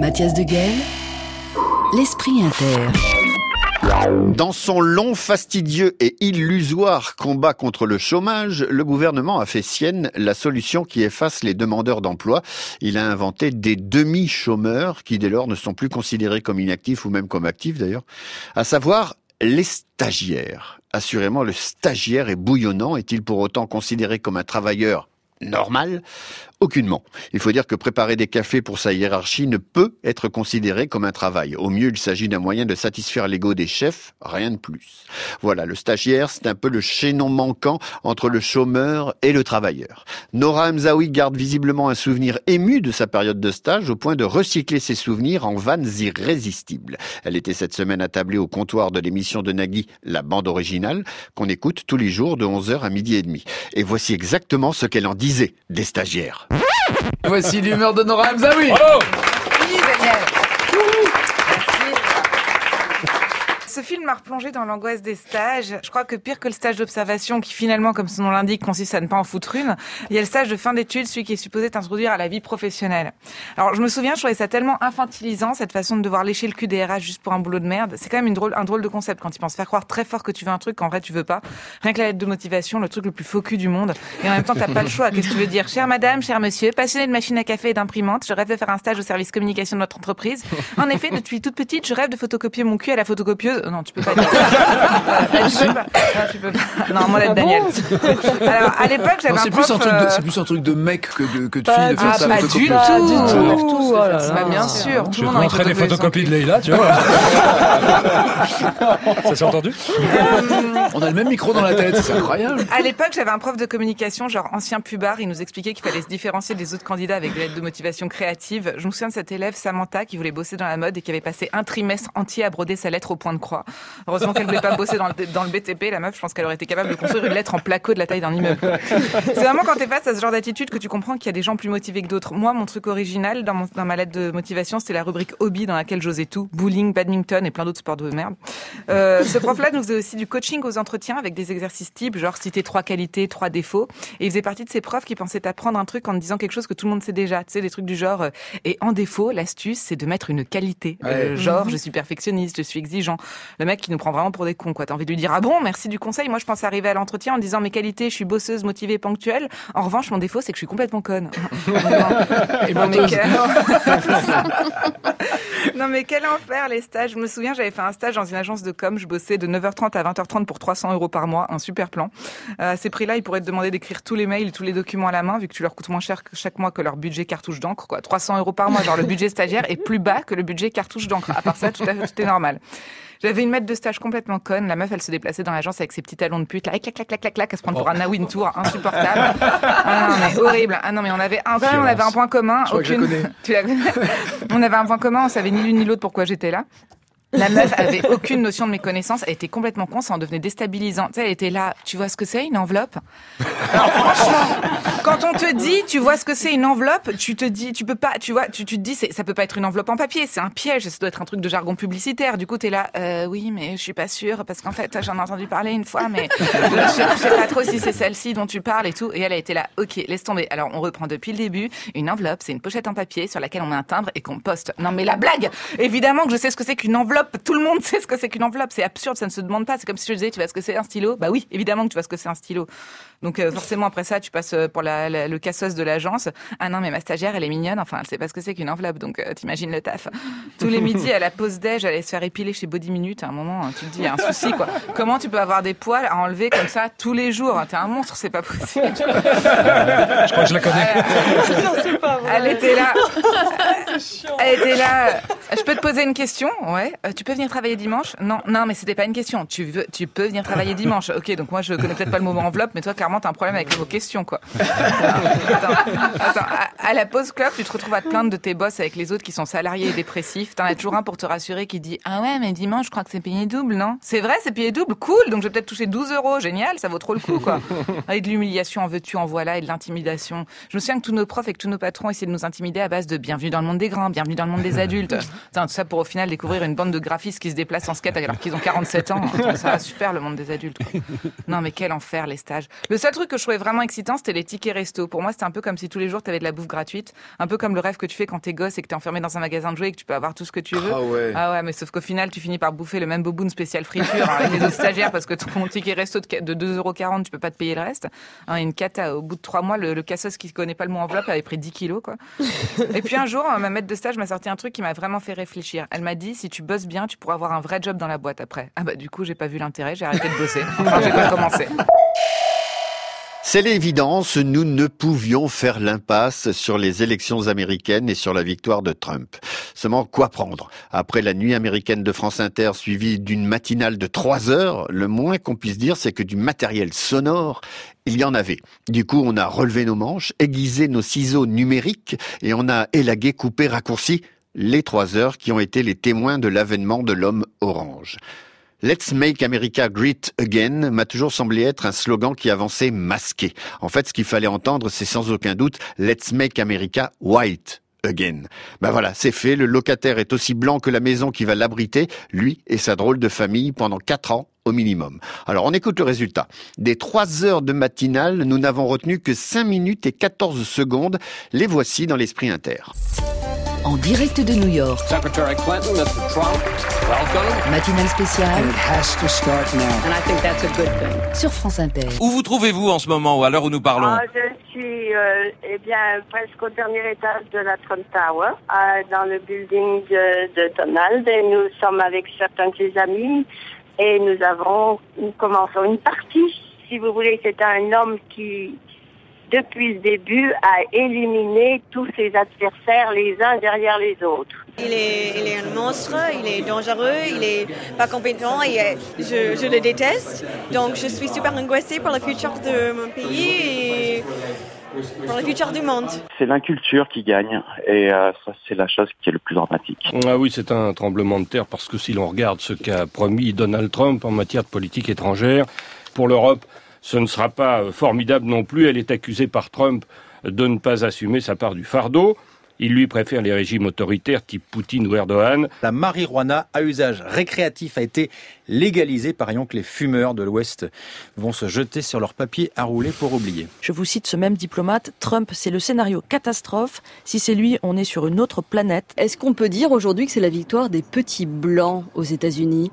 Mathias Deguel, l'esprit inter. Dans son long, fastidieux et illusoire combat contre le chômage, le gouvernement a fait sienne la solution qui efface les demandeurs d'emploi. Il a inventé des demi-chômeurs qui dès lors ne sont plus considérés comme inactifs ou même comme actifs d'ailleurs, à savoir les stagiaires. Assurément, le stagiaire est bouillonnant. Est-il pour autant considéré comme un travailleur normal? Aucunement. Il faut dire que préparer des cafés pour sa hiérarchie ne peut être considéré comme un travail. Au mieux, il s'agit d'un moyen de satisfaire l'ego des chefs, rien de plus. Voilà, le stagiaire, c'est un peu le chaînon manquant entre le chômeur et le travailleur. Nora Hamzaoui garde visiblement un souvenir ému de sa période de stage au point de recycler ses souvenirs en vannes irrésistibles. Elle était cette semaine attablée au comptoir de l'émission de Nagui, la bande originale, qu'on écoute tous les jours de 11h à midi et demi. Et voici exactement ce qu'elle en disait des stagiaires. Voici l'humeur de Nora Hamzaoui. Oui, Daniel. Ce film m'a replongé dans l'angoisse des stages. Je crois que pire que le stage d'observation, qui finalement, comme son nom l'indique, consiste à ne pas en foutre une, il y a le stage de fin d'études, celui qui est supposé t'introduire à la vie professionnelle. Alors, je me souviens, je trouvais ça tellement infantilisant, cette façon de devoir lécher le cul des RH juste pour un boulot de merde. C'est quand même un drôle de concept quand tu penses faire croire très fort que tu veux un truc qu'en vrai tu veux pas. Rien que la lettre de motivation, le truc le plus faux du monde. Et en même temps, t'as pas le choix. Qu'est-ce que tu veux dire? Chère madame, cher monsieur, passionné de machine à café et d'imprimante, je rêve de faire un stage au service communication de notre entreprise. En effet, depuis toute petite, je rêve de photocopier mon cul à la photocopieuse. Non, tu peux pas dire. Euh, tu peux pas. Non, tu peux pas. Non, moi, Ah l'aide Daniel. Alors, à l'époque, j'avais un c'est prof... plus un truc de, euh, c'est plus un truc de mec que de, que de Pas fille de faire du ça. tout. Pas du tout. De faire ça. Bah, bien sûr, tout Je vais te montrer des photocopies de Leïla, tu vois. Ça s'est entendu On a le même micro dans la tête, c'est incroyable. À l'époque, j'avais un prof de communication, genre ancien pubard, il nous expliquait qu'il fallait se différencier des autres candidats avec des lettres de motivation créative. Je me souviens de cette élève, Samantha, qui voulait bosser dans la mode et qui avait passé un trimestre entier à broder sa lettre au point de croix. Heureusement qu'elle voulait pas bosser dans le, dans le BTP, la meuf, je pense qu'elle aurait été capable de construire une lettre en placo de la taille d'un immeuble. C'est vraiment quand t'es face à ce genre d'attitude que tu comprends qu'il y a des gens plus motivés que d'autres. Moi, mon truc original dans, mon- dans ma lettre de motivation, c'était la rubrique hobby dans laquelle j'osais tout. Bowling, badminton et plein d'autres sports de merde. Euh, ce prof-là nous faisait aussi du coaching aux entretiens avec des exercices types, genre citer trois qualités, trois défauts. Et il faisait partie de ces profs qui pensaient t'apprendre un truc en disant quelque chose que tout le monde sait déjà. Tu sais, des trucs du genre, euh, et en défaut, l'astuce, c'est de mettre une qualité. Euh, Ouais. genre, Mhm. je suis perfectionniste, je suis exigeant. Le mec qui nous prend vraiment pour des cons, quoi. T'as envie de lui dire, ah bon, merci du conseil. Moi, je pense arriver à l'entretien en disant mes qualités, je suis bosseuse, motivée, ponctuelle. En revanche, mon défaut, c'est que je suis complètement conne. Et Non, mais quel... non mais quel enfer les stages. Je me souviens, j'avais fait un stage dans une agence de com. Je bossais de 9h30 à 20h30 pour 300 euros par mois, un super plan. Euh, à ces prix-là, ils pourraient te demander d'écrire tous les mails, tous les documents à la main, vu que tu leur coûtes moins cher que chaque mois que leur budget cartouche d'encre. Quoi, 300 euros par mois. Genre le budget stagiaire est plus bas que le budget cartouche d'encre. À part ça, tout, à fait, tout est normal. J'avais une maître de stage complètement conne. La meuf, elle se déplaçait dans l'agence avec ses petits talons de pute, là, clac, clac, clac, clac, clac, à se prendre pour un Nawin Tour insupportable. Ah non, mais horrible. Ah non, mais on avait un, quand même, on avait un point commun. Je crois que je. Tu On avait un point commun, on savait ni l'une ni l'autre pourquoi j'étais là. La meuf avait aucune notion de mes connaissances, elle était complètement con, ça en devenait déstabilisant. Tu sais, elle était là, tu vois ce que c'est une enveloppe? Alors franchement, quand on te dit, tu vois ce que c'est une enveloppe, tu te dis, tu peux pas, tu vois, tu, te dis, ça peut pas être une enveloppe en papier, c'est un piège, ça doit être un truc de jargon publicitaire. Du coup, t'es là, euh, oui, mais je suis pas sûre parce qu'en fait, j'en ai entendu parler une fois, mais je je sais pas trop si c'est celle-ci dont tu parles et tout. Et elle a été là, ok, laisse tomber. Alors on reprend depuis le début. Une enveloppe, c'est une pochette en papier sur laquelle on met un timbre et qu'on poste. Non mais la blague, évidemment que je sais ce que c'est qu'une enveloppe. Tout le monde sait ce que c'est qu'une enveloppe. C'est absurde, ça ne se demande pas. C'est comme si je disais, tu vois ce que c'est un stylo? Bah oui, évidemment que tu vois ce que c'est un stylo. Donc euh, forcément après ça, tu passes euh, pour la, la- le cassos de l'agence. Ah non mais ma stagiaire, elle est mignonne. Enfin, elle sait pas ce que c'est qu'une enveloppe. Donc euh, t'imagines le taf. Tous les midis à la pause déj, elle allait se faire épiler chez Body Minute. À un moment, tu te dis, il y a un souci quoi. Comment tu peux avoir des poils à enlever comme ça tous les jours? T'es un monstre, c'est pas possible. Je crois que je la connais. non, c'est pas vrai. Elle était là. Elle était là. Je peux te poser une question? Ouais. Euh, tu peux venir travailler dimanche? Non, non, mais c'était pas une question. Tu veux, tu peux venir travailler dimanche. Ok, donc moi je connais peut-être pas le mot enveloppe, mais toi clairement t'as un problème avec le mot question quoi. Attends, attends. À, à la pause club, tu te retrouves à te plaindre de tes boss avec les autres qui sont salariés et dépressifs. T'en as toujours un pour te rassurer qui dit ah ouais mais dimanche je crois que c'est payé double non? C'est vrai c'est payé double? Cool donc je vais peut-être toucher 12 euros génial ça vaut trop le coup quoi. Avec de l'humiliation en veux-tu en voilà et de l'intimidation. Je me souviens que tous nos profs et que tous nos patrons essayaient de nous intimider à base de bienvenue dans le monde des grands, bienvenue dans le monde des adultes. Putain, tout ça pour au final découvrir une bande de graphistes qui se déplacent en skate alors qu'ils ont 47 ans. Attends, Ça va super le monde des adultes. quoi. Non mais quel enfer les stages. Le seul truc que je trouvais vraiment excitant c'était les tickets resto. Pour moi c'était un peu comme si tous les jours t'avais de la bouffe gratuite, un peu comme le rêve que tu fais quand t'es gosse et que t'es enfermé dans un magasin de jouets et que tu peux avoir tout ce que tu veux. Ah ouais. Ah ouais mais sauf qu'au final tu finis par bouffer le même boboon spécial friture hein, avec les autres stagiaires parce que ton ticket resto de de 2,40€ tu peux pas te payer le reste. Hein, une cata au bout de trois mois le, le cassos qui connaît pas le mot enveloppe avait pris 10 kilos quoi. Et puis un jour, ma maître de stage m'a sorti un truc qui m'a vraiment fait réfléchir. Elle m'a dit si tu bosses bien, tu pourras avoir un vrai job dans la boîte après. Ah bah du coup, j'ai pas vu l'intérêt, j'ai arrêté de bosser. Enfin, j'ai pas commencé. C'est l'évidence, nous ne pouvions faire l'impasse sur les élections américaines et sur la victoire de Trump. Seulement, quoi prendre? Après la nuit américaine de France Inter suivie d'une matinale de trois heures, le moins qu'on puisse dire, c'est que du matériel sonore, il y en avait. Du coup, on a relevé nos manches, aiguisé nos ciseaux numériques et on a élagué, coupé, raccourci les trois heures qui ont été les témoins de l'avènement de l'homme orange. Let's make America great again m'a toujours semblé être un slogan qui avançait masqué. En fait, ce qu'il fallait entendre, c'est sans aucun doute Let's make America white again. Ben voilà, c'est fait, le locataire est aussi blanc que la maison qui va l'abriter, lui et sa drôle de famille, pendant quatre ans au minimum. Alors on écoute le résultat. Des trois heures de matinale, nous n'avons retenu que 5 minutes et 14 secondes. Les voici dans l'esprit inter. En direct de New York. Secretary Clinton, Mr. Trump, welcome. Matinale spéciale. And it has to start now. And I think that's a good thing. Sur France Inter. Où vous trouvez-vous en ce moment, ou à l'heure où nous parlons? Ah, Je suis euh, eh bien, presque au dernier étage de la Trump Tower, euh, dans le building de, de Donald, et nous sommes avec certains de ses amis, et nous avons, nous commençons une partie, si vous voulez, c'est un homme qui, depuis le début, a éliminé tous ses adversaires les uns derrière les autres. Il est, il est un monstre, il est dangereux, il est pas compétent et euh, je, je le déteste. Donc je suis super angoissée pour le futur de mon pays et pour le futur du monde. C'est l'inculture qui gagne et euh, ça c'est la chose qui est le plus dramatique. Ah oui, c'est un tremblement de terre parce que si l'on regarde ce qu'a promis Donald Trump en matière de politique étrangère, pour l'Europe, ce ne sera pas euh, formidable non plus. Elle est accusée par Trump de ne pas assumer sa part du fardeau. Il lui préfère les régimes autoritaires type Poutine ou Erdogan. La marijuana à usage récréatif a été légalisée. Parions que les fumeurs de l'Ouest vont se jeter sur leur papier à rouler pour oublier. Je vous cite ce même diplomate, Trump, c'est le scénario catastrophe. Si c'est lui, on est sur une autre planète. Est-ce qu'on peut dire aujourd'hui que c'est la victoire des petits blancs aux États-Unis?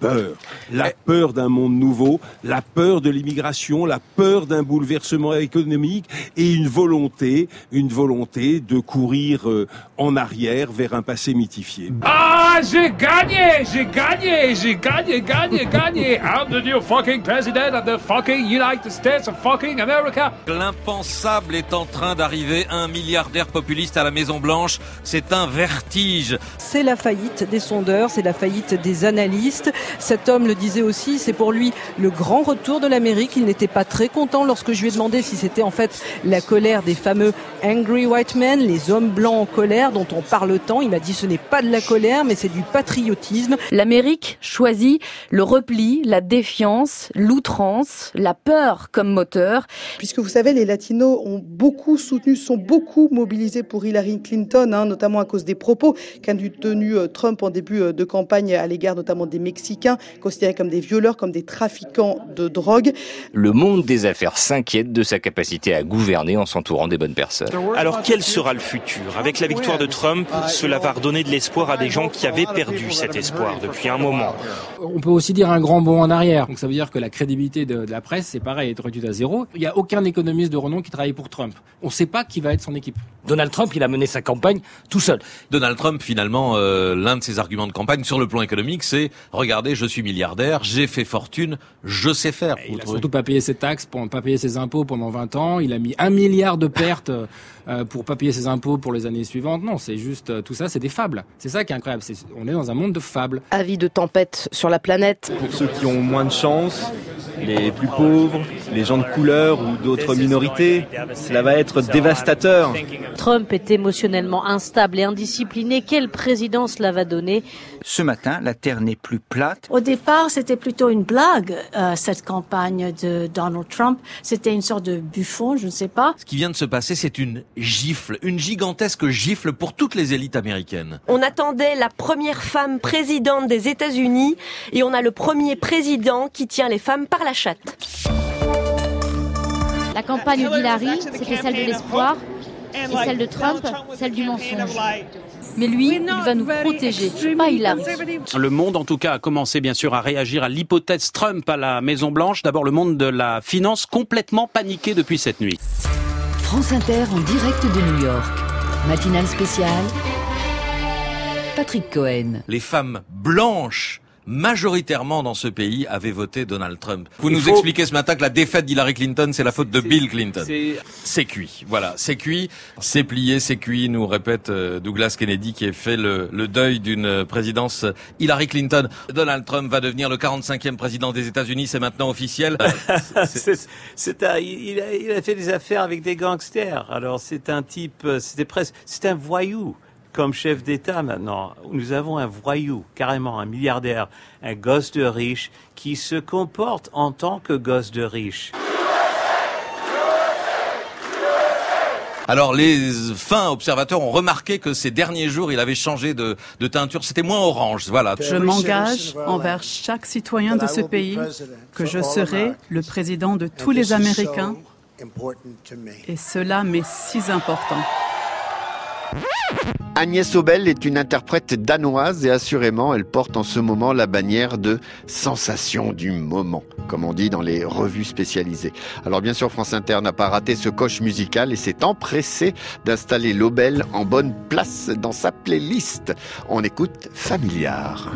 Peur. La peur d'un monde nouveau, la peur de l'immigration, la peur d'un bouleversement économique et une volonté, une volonté de courir euh, en arrière vers un passé mythifié. Ah, j'ai gagné, j'ai gagné, j'ai gagné, gagné, gagné. I'm the new fucking president of the fucking United States of fucking America. L'impensable est en train d'arriver, un milliardaire populiste à la Maison Blanche, c'est un vertige. C'est la faillite des sondeurs, c'est la faillite des analystes. Cet homme le disait aussi, c'est pour lui le grand retour de l'Amérique. Il n'était pas très content lorsque je lui ai demandé si c'était en fait la colère des fameux angry white men, les hommes blancs en colère dont on parle tant. Il m'a dit ce n'est pas de la colère, mais c'est du patriotisme. L'Amérique choisit le repli, la défiance, l'outrance, la peur comme moteur. Puisque vous savez, les latinos ont beaucoup soutenu, sont beaucoup mobilisés pour Hillary Clinton, hein, notamment à cause des propos qu'a tenu euh, Trump en début euh, de campagne à l'égard notamment des Mexicains considérés comme des violeurs, comme des trafiquants de drogue. Le monde des affaires s'inquiète de sa capacité à gouverner en s'entourant des bonnes personnes. Alors quel sera le futur? Avec la victoire de Trump, cela va redonner de l'espoir à des gens qui avaient perdu cet espoir depuis un moment. On peut aussi dire un grand bond en arrière. Donc ça veut dire que la crédibilité de, de la presse, c'est pareil, est réduite à zéro. Il n'y a aucun économiste de renom qui travaille pour Trump. On ne sait pas qui va être son équipe. Donald Trump, il a mené sa campagne tout seul. Donald Trump, finalement, euh, l'un de ses arguments de campagne sur le plan économique, c'est regardez, je suis milliardaire, j'ai fait fortune, je sais faire. Il a surtout pas payé ses taxes, pas payer ses impôts pendant 20 ans. Il a mis un milliard de pertes euh, pour pas payer ses impôts pour les années suivantes. Non, c'est juste euh, tout ça, c'est des fables. C'est ça qui est incroyable. C'est- on est dans un monde de fables. Avis de tempête sur la planète. Pour ceux qui ont moins de chance, les plus pauvres, les gens de couleur ou d'autres minorités, cela va être dévastateur. Trump est émotionnellement instable et indiscipliné. Quelle président cela va donner? Ce matin, la Terre n'est plus plate. Au départ, c'était plutôt une blague, euh, cette campagne de Donald Trump. C'était une sorte de buffon, je ne sais pas. Ce qui vient de se passer, c'est une gifle, une gigantesque gifle pour toutes les élites américaines. On attendait la première femme présidente des États-Unis et on a le premier président qui tient les femmes par la chatte. La campagne d'Hillary, c'était celle de l'espoir, et celle de Trump, celle du mensonge. Mais lui, il va nous protéger, pas Hillary. Le monde, en tout cas, a commencé bien sûr à réagir à l'hypothèse Trump à la Maison Blanche. D'abord, le monde de la finance complètement paniqué depuis cette nuit. France Inter en direct de New York. Matinale spéciale. Patrick Cohen. Les femmes blanches majoritairement dans ce pays avaient voté Donald Trump. Vous Il nous faut- expliquez ce matin que la défaite d'Hillary Clinton, c'est la faute de Bill Clinton. c'est- cuit, voilà, c'est cuit, c'est plié, c'est cuit, nous répète euh, Douglas Kennedy qui a fait le, le deuil d'une présidence Hillary Clinton. Donald Trump va devenir le 45e président des États-Unis, c'est maintenant officiel. C'est- un- il, a, il a fait des affaires avec des gangsters. Alors c'est un type, euh, c'était presque, c'est un voyou comme chef d'État maintenant. Nous avons un voyou, carrément un milliardaire, un gosse de riche qui se comporte en tant que gosse de riche. Alors les fins observateurs ont remarqué que ces derniers jours, il avait changé de, de teinture. C'était moins orange. Voilà. Je m'engage envers chaque citoyen de ce pays que je serai le président de tous les Américains. Et cela m'est si important. Agnès Obel est une interprète danoise et assurément elle porte en ce moment la bannière de sensation du moment, comme on dit dans les revues spécialisées. Alors bien sûr France Inter n'a pas raté ce coche musical et s'est empressé d'installer l'Obel en bonne place dans sa playlist. On écoute Familiar.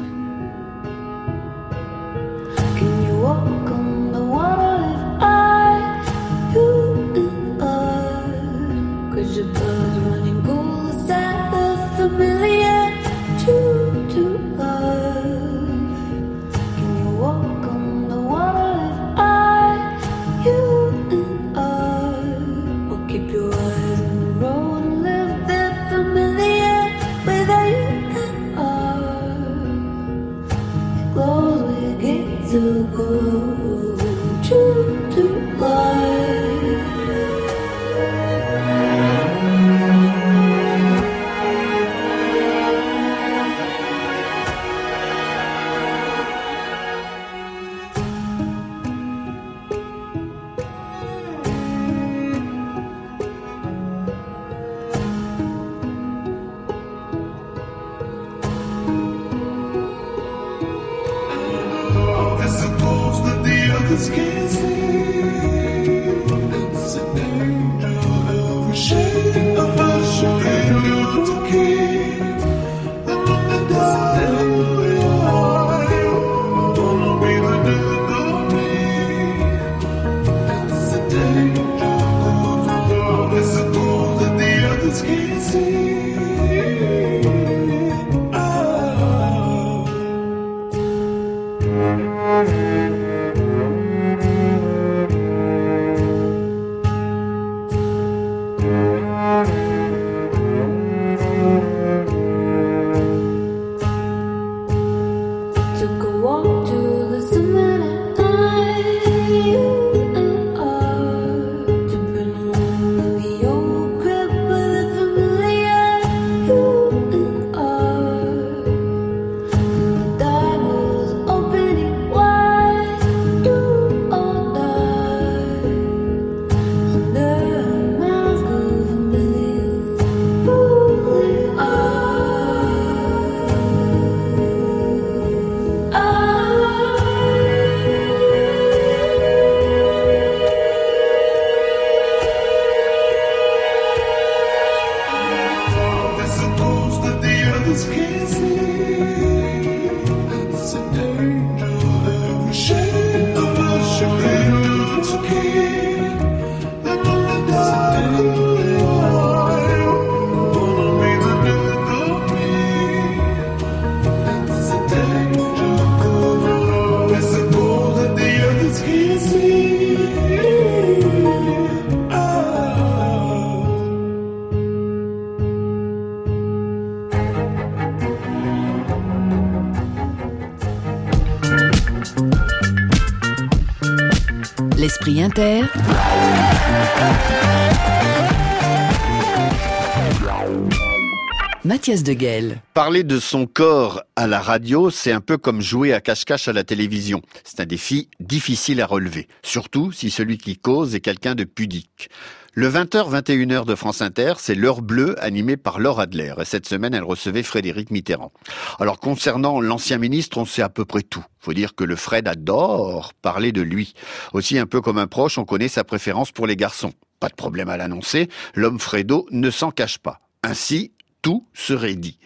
Parler de son corps à la radio, c'est un peu comme jouer à cache-cache à la télévision. C'est un défi difficile à relever, surtout si celui qui cause est quelqu'un de pudique. Le 20h, 21h de France Inter, c'est l'heure bleue animée par Laure Adler. Et cette semaine, elle recevait Frédéric Mitterrand. Alors, concernant l'ancien ministre, on sait à peu près tout. Faut dire que le Fred adore parler de lui. Aussi, un peu comme un proche, on connaît sa préférence pour les garçons. Pas de problème à l'annoncer. L'homme Fredo ne s'en cache pas. Ainsi, tout serait dit.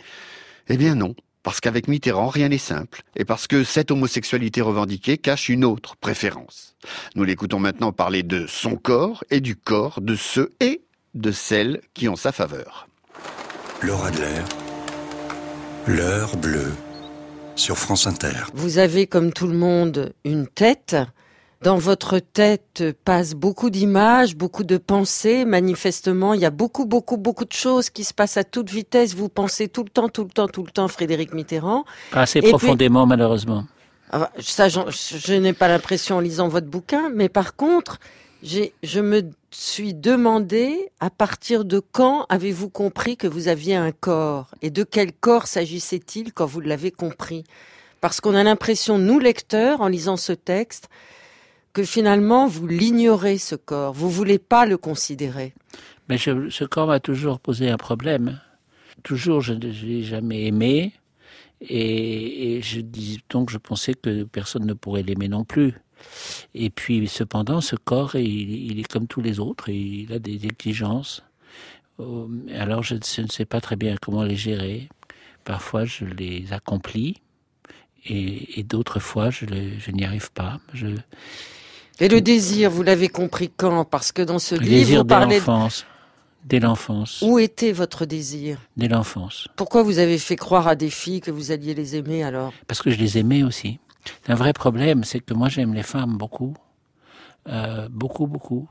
Eh bien non. Parce qu'avec Mitterrand, rien n'est simple, et parce que cette homosexualité revendiquée cache une autre préférence. Nous l'écoutons maintenant parler de son corps et du corps de ceux et de celles qui ont sa faveur. Laura Adler, l'heure bleue, sur France Inter. Vous avez, comme tout le monde, une tête. Dans votre tête passent beaucoup d'images, beaucoup de pensées. Manifestement, il y a beaucoup, beaucoup, beaucoup de choses qui se passent à toute vitesse. Vous pensez tout le temps, tout le temps, tout le temps Frédéric Mitterrand. Pas assez Et profondément, malheureusement. Ah bah, Ça, je n'ai pas l'impression en lisant votre bouquin, mais par contre, je me suis demandé à partir de quand avez-vous compris que vous aviez un corps? Et de quel corps s'agissait-il quand vous l'avez compris? Parce qu'on a l'impression, nous lecteurs, en lisant ce texte, que finalement vous l'ignorez ce corps, vous voulez pas le considérer. Mais ce corps m'a toujours posé un problème. Toujours, je ne l'ai jamais aimé. Et, je donc je pensais que personne ne pourrait l'aimer non plus. Et puis, cependant, ce corps, il, est comme tous les autres, il a des exigences. Euh, alors, je, ne sais pas très bien comment les gérer. Parfois, je les accomplis, et, d'autres fois, je, je n'y arrive pas. Je... Et le désir, vous l'avez compris quand? Parce que dans ce le livre, désir vous parlez... dès l'enfance. Dès l'enfance. Où était votre désir? Dès l'enfance. Pourquoi vous avez fait croire à des filles que vous alliez les aimer alors? Parce que je les aimais aussi. C'est un vrai problème, c'est que moi j'aime les femmes beaucoup, euh, beaucoup, beaucoup.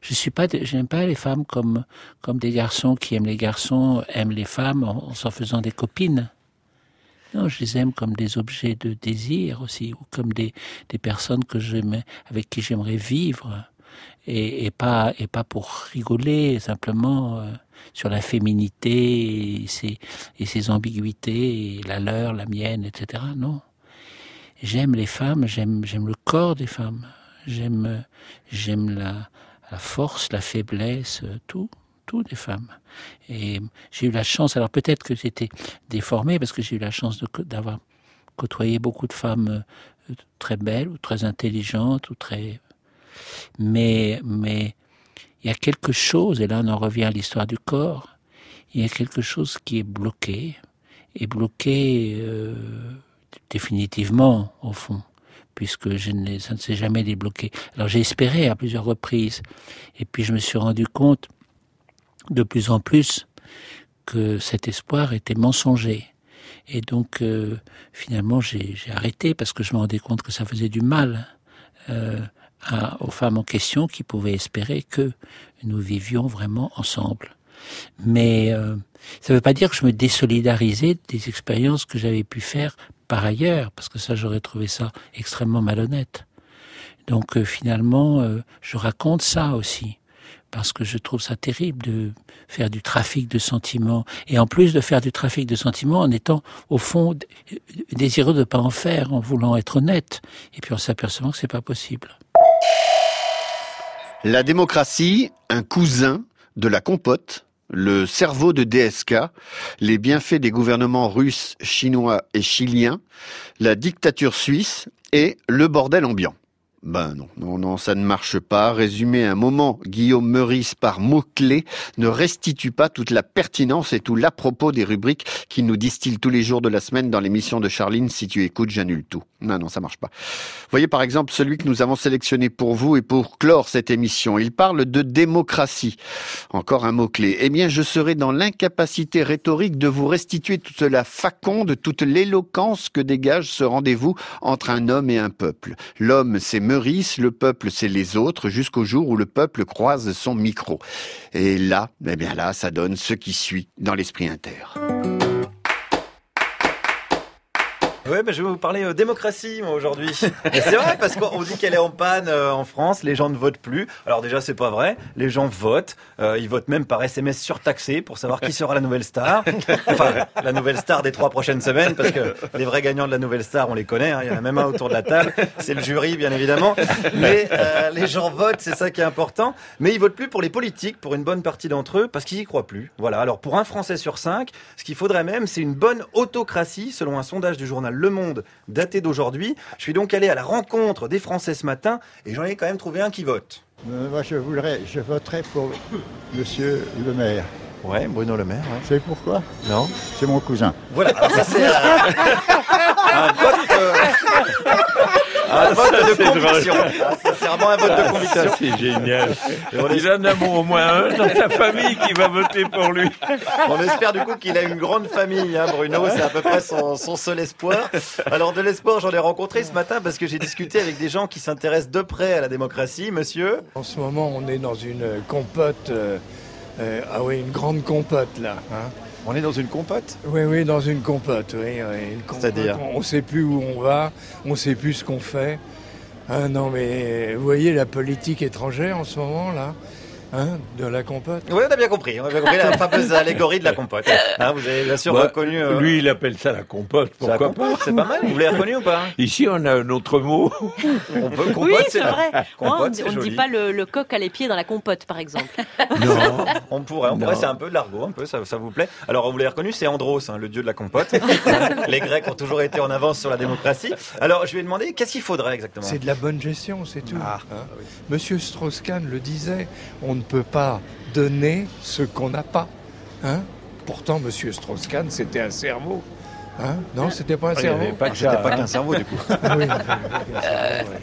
Je suis pas, j'aime pas les femmes comme comme des garçons qui aiment les garçons, aiment les femmes en, s'en faisant des copines. Non, je les aime comme des objets de désir aussi, ou comme des des personnes que j'aime, avec qui j'aimerais vivre, et, et, pas et pas pour rigoler simplement euh, sur la féminité et ses et ses ambiguïtés, la leur, la mienne, etc. Non. J'aime les femmes, j'aime j'aime le corps des femmes, j'aime j'aime la, la force, la faiblesse, tout, tout des femmes. Et j'ai eu la chance, alors peut-être que j'étais déformé parce que j'ai eu la chance d'avoir côtoyé beaucoup de femmes euh, très belles ou très intelligentes ou très, mais mais il y a quelque chose et là on en revient à l'histoire du corps. Il y a quelque chose qui est bloqué, et bloqué. Euh, définitivement, au fond, puisque je ne, ça ne s'est jamais débloqué. Alors j'ai espéré à plusieurs reprises, et puis je me suis rendu compte de plus en plus que cet espoir était mensonger. Et donc euh, finalement j'ai arrêté parce que je me rendais compte que ça faisait du mal euh, aux femmes en question qui pouvaient espérer que nous vivions vraiment ensemble. Mais euh, ça ne veut pas dire que je me désolidarisais des expériences que j'avais pu faire par ailleurs, parce que ça j'aurais trouvé ça extrêmement malhonnête. Donc finalement, je raconte ça aussi, parce que je trouve ça terrible de faire du trafic de sentiments, et en plus de faire du trafic de sentiments en étant au fond désireux de ne pas en faire, en voulant être honnête, et puis en s'apercevant que c'est pas possible. La démocratie, un cousin de la compote, le cerveau de DSK, les bienfaits des gouvernements russes, chinois et chiliens, la dictature suisse et le bordel ambiant. Ben non, non, non, ça ne marche pas. Résumer un moment Guillaume Meurice par mots-clés ne restitue pas toute la pertinence et tout l'à-propos des rubriques qu'il nous distille tous les jours de la semaine dans l'émission de Charline. Si tu écoutes, j'annule tout. Non, non, ça marche pas. Voyez par exemple celui que nous avons sélectionné pour vous et pour clore cette émission. Il parle de démocratie. Encore un mot-clé. Eh bien, je serai dans l'incapacité rhétorique de vous restituer toute la faconde, toute l'éloquence que dégage ce rendez-vous entre un homme et un peuple. L'homme, c'est Le peuple c'est les autres, jusqu'au jour où le peuple croise son micro. Et là, eh bien là, ça donne ce qui suit dans l'esprit inter. Oui, bah, je vais vous parler euh, démocratie moi aujourd'hui. C'est vrai parce qu'on dit qu'elle est en panne euh, en France, les gens ne votent plus. Alors déjà c'est pas vrai, les gens votent, euh, ils votent même par SMS surtaxé pour savoir qui sera la nouvelle star. Enfin la nouvelle star des trois prochaines semaines parce que les vrais gagnants de la nouvelle star on les connaît, hein. il y en a même un autour de la table, c'est le jury bien évidemment. Mais euh, les gens votent, c'est ça qui est important. Mais ils votent plus pour les politiques, pour une bonne partie d'entre eux parce qu'ils y croient plus. Voilà. Alors pour un Français sur cinq, ce qu'il faudrait même c'est une bonne autocratie selon un sondage du journal le Monde daté d'aujourd'hui. Je suis donc allé à la rencontre des Français ce matin et j'en ai quand même trouvé un qui vote. Euh, moi, je voudrais, je voterai pour Monsieur le maire. Ouais, Bruno Le Maire. Ouais. Vous savez pourquoi Non. C'est mon cousin. Voilà, alors ça c'est un vote, euh, un vote de conviction. Ah, c'est vraiment un vote de conviction. C'est génial. Il en a au moins un dans sa famille qui va voter pour lui. On espère du coup qu'il a une grande famille, hein, Bruno. C'est à peu près son, son seul espoir. Alors de l'espoir, j'en ai rencontré ce matin parce que j'ai discuté avec des gens qui s'intéressent de près à la démocratie. Monsieur En ce moment, on est dans une compote. euh, euh, ah oui, une grande compote là. hein. On est dans une compote Oui, oui, dans une compote. Oui, oui, une compote. C'est-à-dire On ne sait plus où on va, on ne sait plus ce qu'on fait. Ah non, mais vous voyez la politique étrangère en ce moment, là Hein, de la compote Oui, on a bien compris. On a bien compris la fameuse allégorie de la compote. Hein, vous avez bien sûr Bah, reconnu. euh, Lui, il appelle ça la compote. la Pourquoi pas compote, C'est pas mal. Vous l'avez reconnu ou pas Ici, on a un autre mot. On peut compote, Oui, c'est vrai. Compote, Ouais, on ne dit pas le, le coq à les pieds dans la compote, par exemple. Non, on pourrait, on pourrait, c'est un peu de l'argot, un peu, ça, ça vous plaît. Alors, vous l'avez reconnu, c'est Andros, hein, le dieu de la compote. Les Grecs ont toujours été en avance sur la démocratie. Alors, je lui ai demandé, qu'est-ce qu'il faudrait exactement? C'est de la bonne gestion, c'est tout. Ah, hein? Monsieur Strauss-Kahn le disait, on ne peut pas donner ce qu'on n'a pas. Hein? Pourtant, Monsieur Strauss-Kahn, c'était un cerveau. Hein non, c'était pas un Ah, il y cerveau. avait pas que C'était ça, pas qu'un cerveau, du coup. Oui.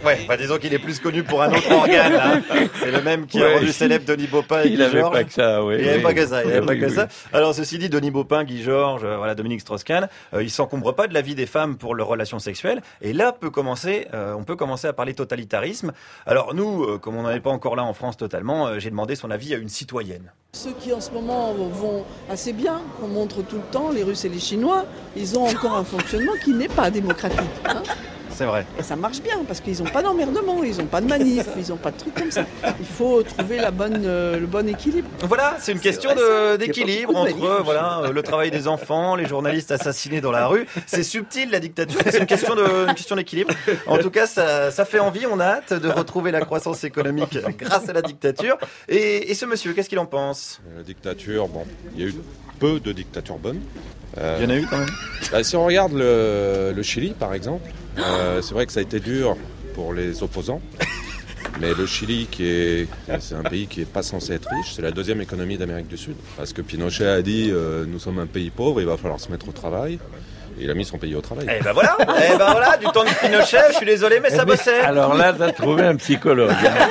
Ouais, bah, disons qu'il est plus connu pour un autre organe. hein. C'est le même qui a Ouais, rendu il- célèbre Denis Baupin et il Guy avait Georges. pas que ça, oui, Il n'y avait oui. pas que ça, il n'y avait Oui, pas que ça. Alors, ceci dit, Denis Baupin, Guy Georges, euh, voilà, Dominique Strauss-Kahn, euh, ils s'encombrent pas de la vie des femmes pour leurs relations sexuelles. Et là, peut commencer, euh, on peut commencer à parler totalitarisme. Alors, nous, euh, comme on n'en est pas encore là en France totalement, euh, j'ai demandé son avis à une citoyenne. Ceux qui en ce moment vont assez bien, qu'on montre tout le temps, les Russes et les Chinois, ils ont encore un fonctionnement qui n'est pas démocratique. hein. C'est vrai. Et ça marche bien parce qu'ils n'ont pas d'emmerdement, ils n'ont pas de manif, ils n'ont pas de trucs comme ça. Il faut trouver la bonne, euh, le bon équilibre. Voilà, c'est une question d'équilibre entre voilà euh, le travail des enfants, les journalistes assassinés dans la rue. C'est subtil la dictature, c'est une question de une question d'équilibre. En tout cas, ça, ça fait envie. On a hâte de retrouver la croissance économique grâce à la dictature. Et, et ce monsieur, qu'est-ce qu'il en pense? La dictature, bon, il y a eu peu de dictatures bonnes. Euh, Il y en a eu quand même bah, Si on regarde le, le Chili, par exemple, euh, c'est vrai que ça a été dur pour les opposants. Mais le Chili, qui est, c'est un pays qui n'est pas censé être riche, c'est la deuxième économie d'Amérique du Sud. Parce que Pinochet a dit euh, nous sommes un pays pauvre, il va falloir se mettre au travail. Et il a mis son pays au travail. Eh ben voilà, eh ben voilà, du temps de Pinochet. Je suis désolé, mais ça bossait. Alors là, t'as trouvé un psychologue. hein.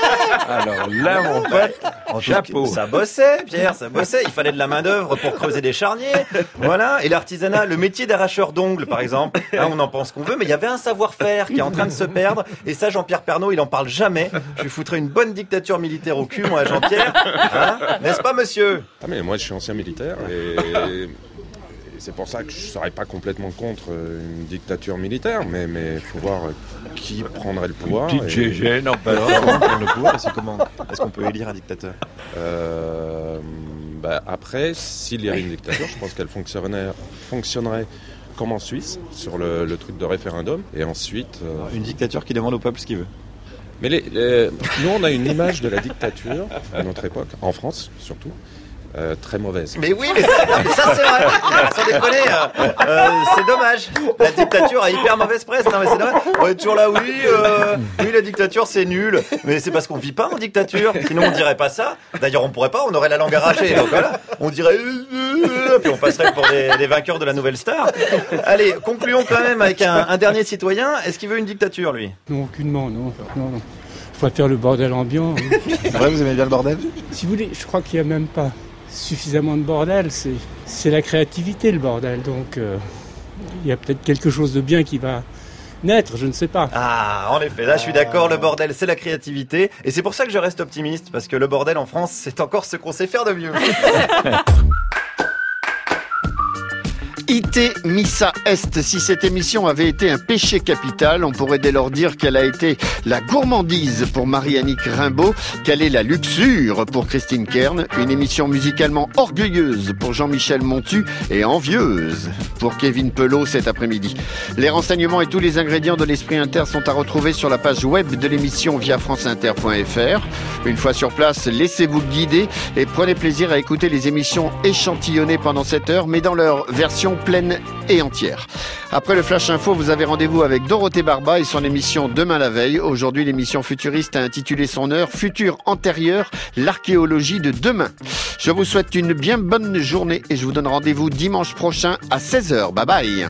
Alors là, mon pote, En chapeau. Ça bossait, Pierre, ça bossait. Il fallait de la main d'œuvre pour creuser des charniers. Voilà. Et l'artisanat, le métier d'arracheur d'ongles, par exemple. Hein, on en pense qu'on veut, mais il y avait un savoir-faire qui est en train de se perdre. Et ça, Jean-Pierre Pernaud, il en parle jamais. Je lui foutrais une bonne dictature militaire au cul, moi, à Jean-Pierre. Hein? N'est-ce pas, monsieur? Ah mais moi je suis ancien militaire et c'est pour ça que je serais pas complètement contre euh, une dictature militaire, mais mais faut voir euh, qui prendrait le pouvoir. Petite et- Alors, comment prendre le pouvoir Est-ce comment Est-ce qu'on peut élire un dictateur Euh, bah, après, s'il y avait une dictature, je pense qu'elle fonctionnerait, fonctionnerait comme en Suisse sur le, le truc de référendum et ensuite. euh, Une dictature qui demande au peuple ce qu'il veut. Mais les, les- nous, on a une image de la dictature à notre époque, en France surtout, euh, très mauvaise. Mais oui, mais ça, c'est vrai. Sans déconner, euh, euh, c'est dommage. La dictature a hyper mauvaise presse. Non, mais c'est dommage. On est toujours là, oui, euh, oui, la dictature, c'est nul. Mais c'est parce qu'on vit pas en dictature. Sinon, on dirait pas ça. D'ailleurs, on pourrait pas, on aurait la langue arrachée. Donc voilà, on dirait, puis on passerait pour des, des vainqueurs de la nouvelle star. Allez, concluons quand même avec un, un dernier citoyen. Est-ce qu'il veut une dictature, lui? Non, aucunement, non. non, non. Je préfère le bordel ambiant. C'est vrai, vous aimez bien le bordel? Si vous voulez, je crois qu'il n'y a même pas suffisamment de bordel. C'est, c'est la créativité, le bordel. Donc, euh, il y a peut-être quelque chose de bien qui va naître, je ne sais pas. Ah, en effet, là je suis d'accord, le bordel c'est la créativité. Et c'est pour ça que je reste optimiste, parce que le bordel en France c'est encore ce qu'on sait faire de mieux. IT Missa Est. Si cette émission avait été un péché capital, on pourrait dès lors dire qu'elle a été la gourmandise pour Marie-Annick Rimbaud, qu'elle est la luxure pour Christine Kern, une émission musicalement orgueilleuse pour Jean-Michel Montu et envieuse pour Kevin Pelot cet après-midi. Les renseignements et tous les ingrédients de l'Esprit Inter sont à retrouver sur la page web de l'émission via franceinter.fr. Une fois sur place, laissez-vous guider et prenez plaisir à écouter les émissions échantillonnées pendant cette heure, mais dans leur version pleine et entière. Après le Flash Info, vous avez rendez-vous avec Dorothée Barba et son émission Demain la veille. Aujourd'hui, l'émission futuriste a intitulé son heure Futur antérieur, l'archéologie de demain. Je vous souhaite une bien bonne journée et je vous donne rendez-vous dimanche prochain à 16h. Bye bye.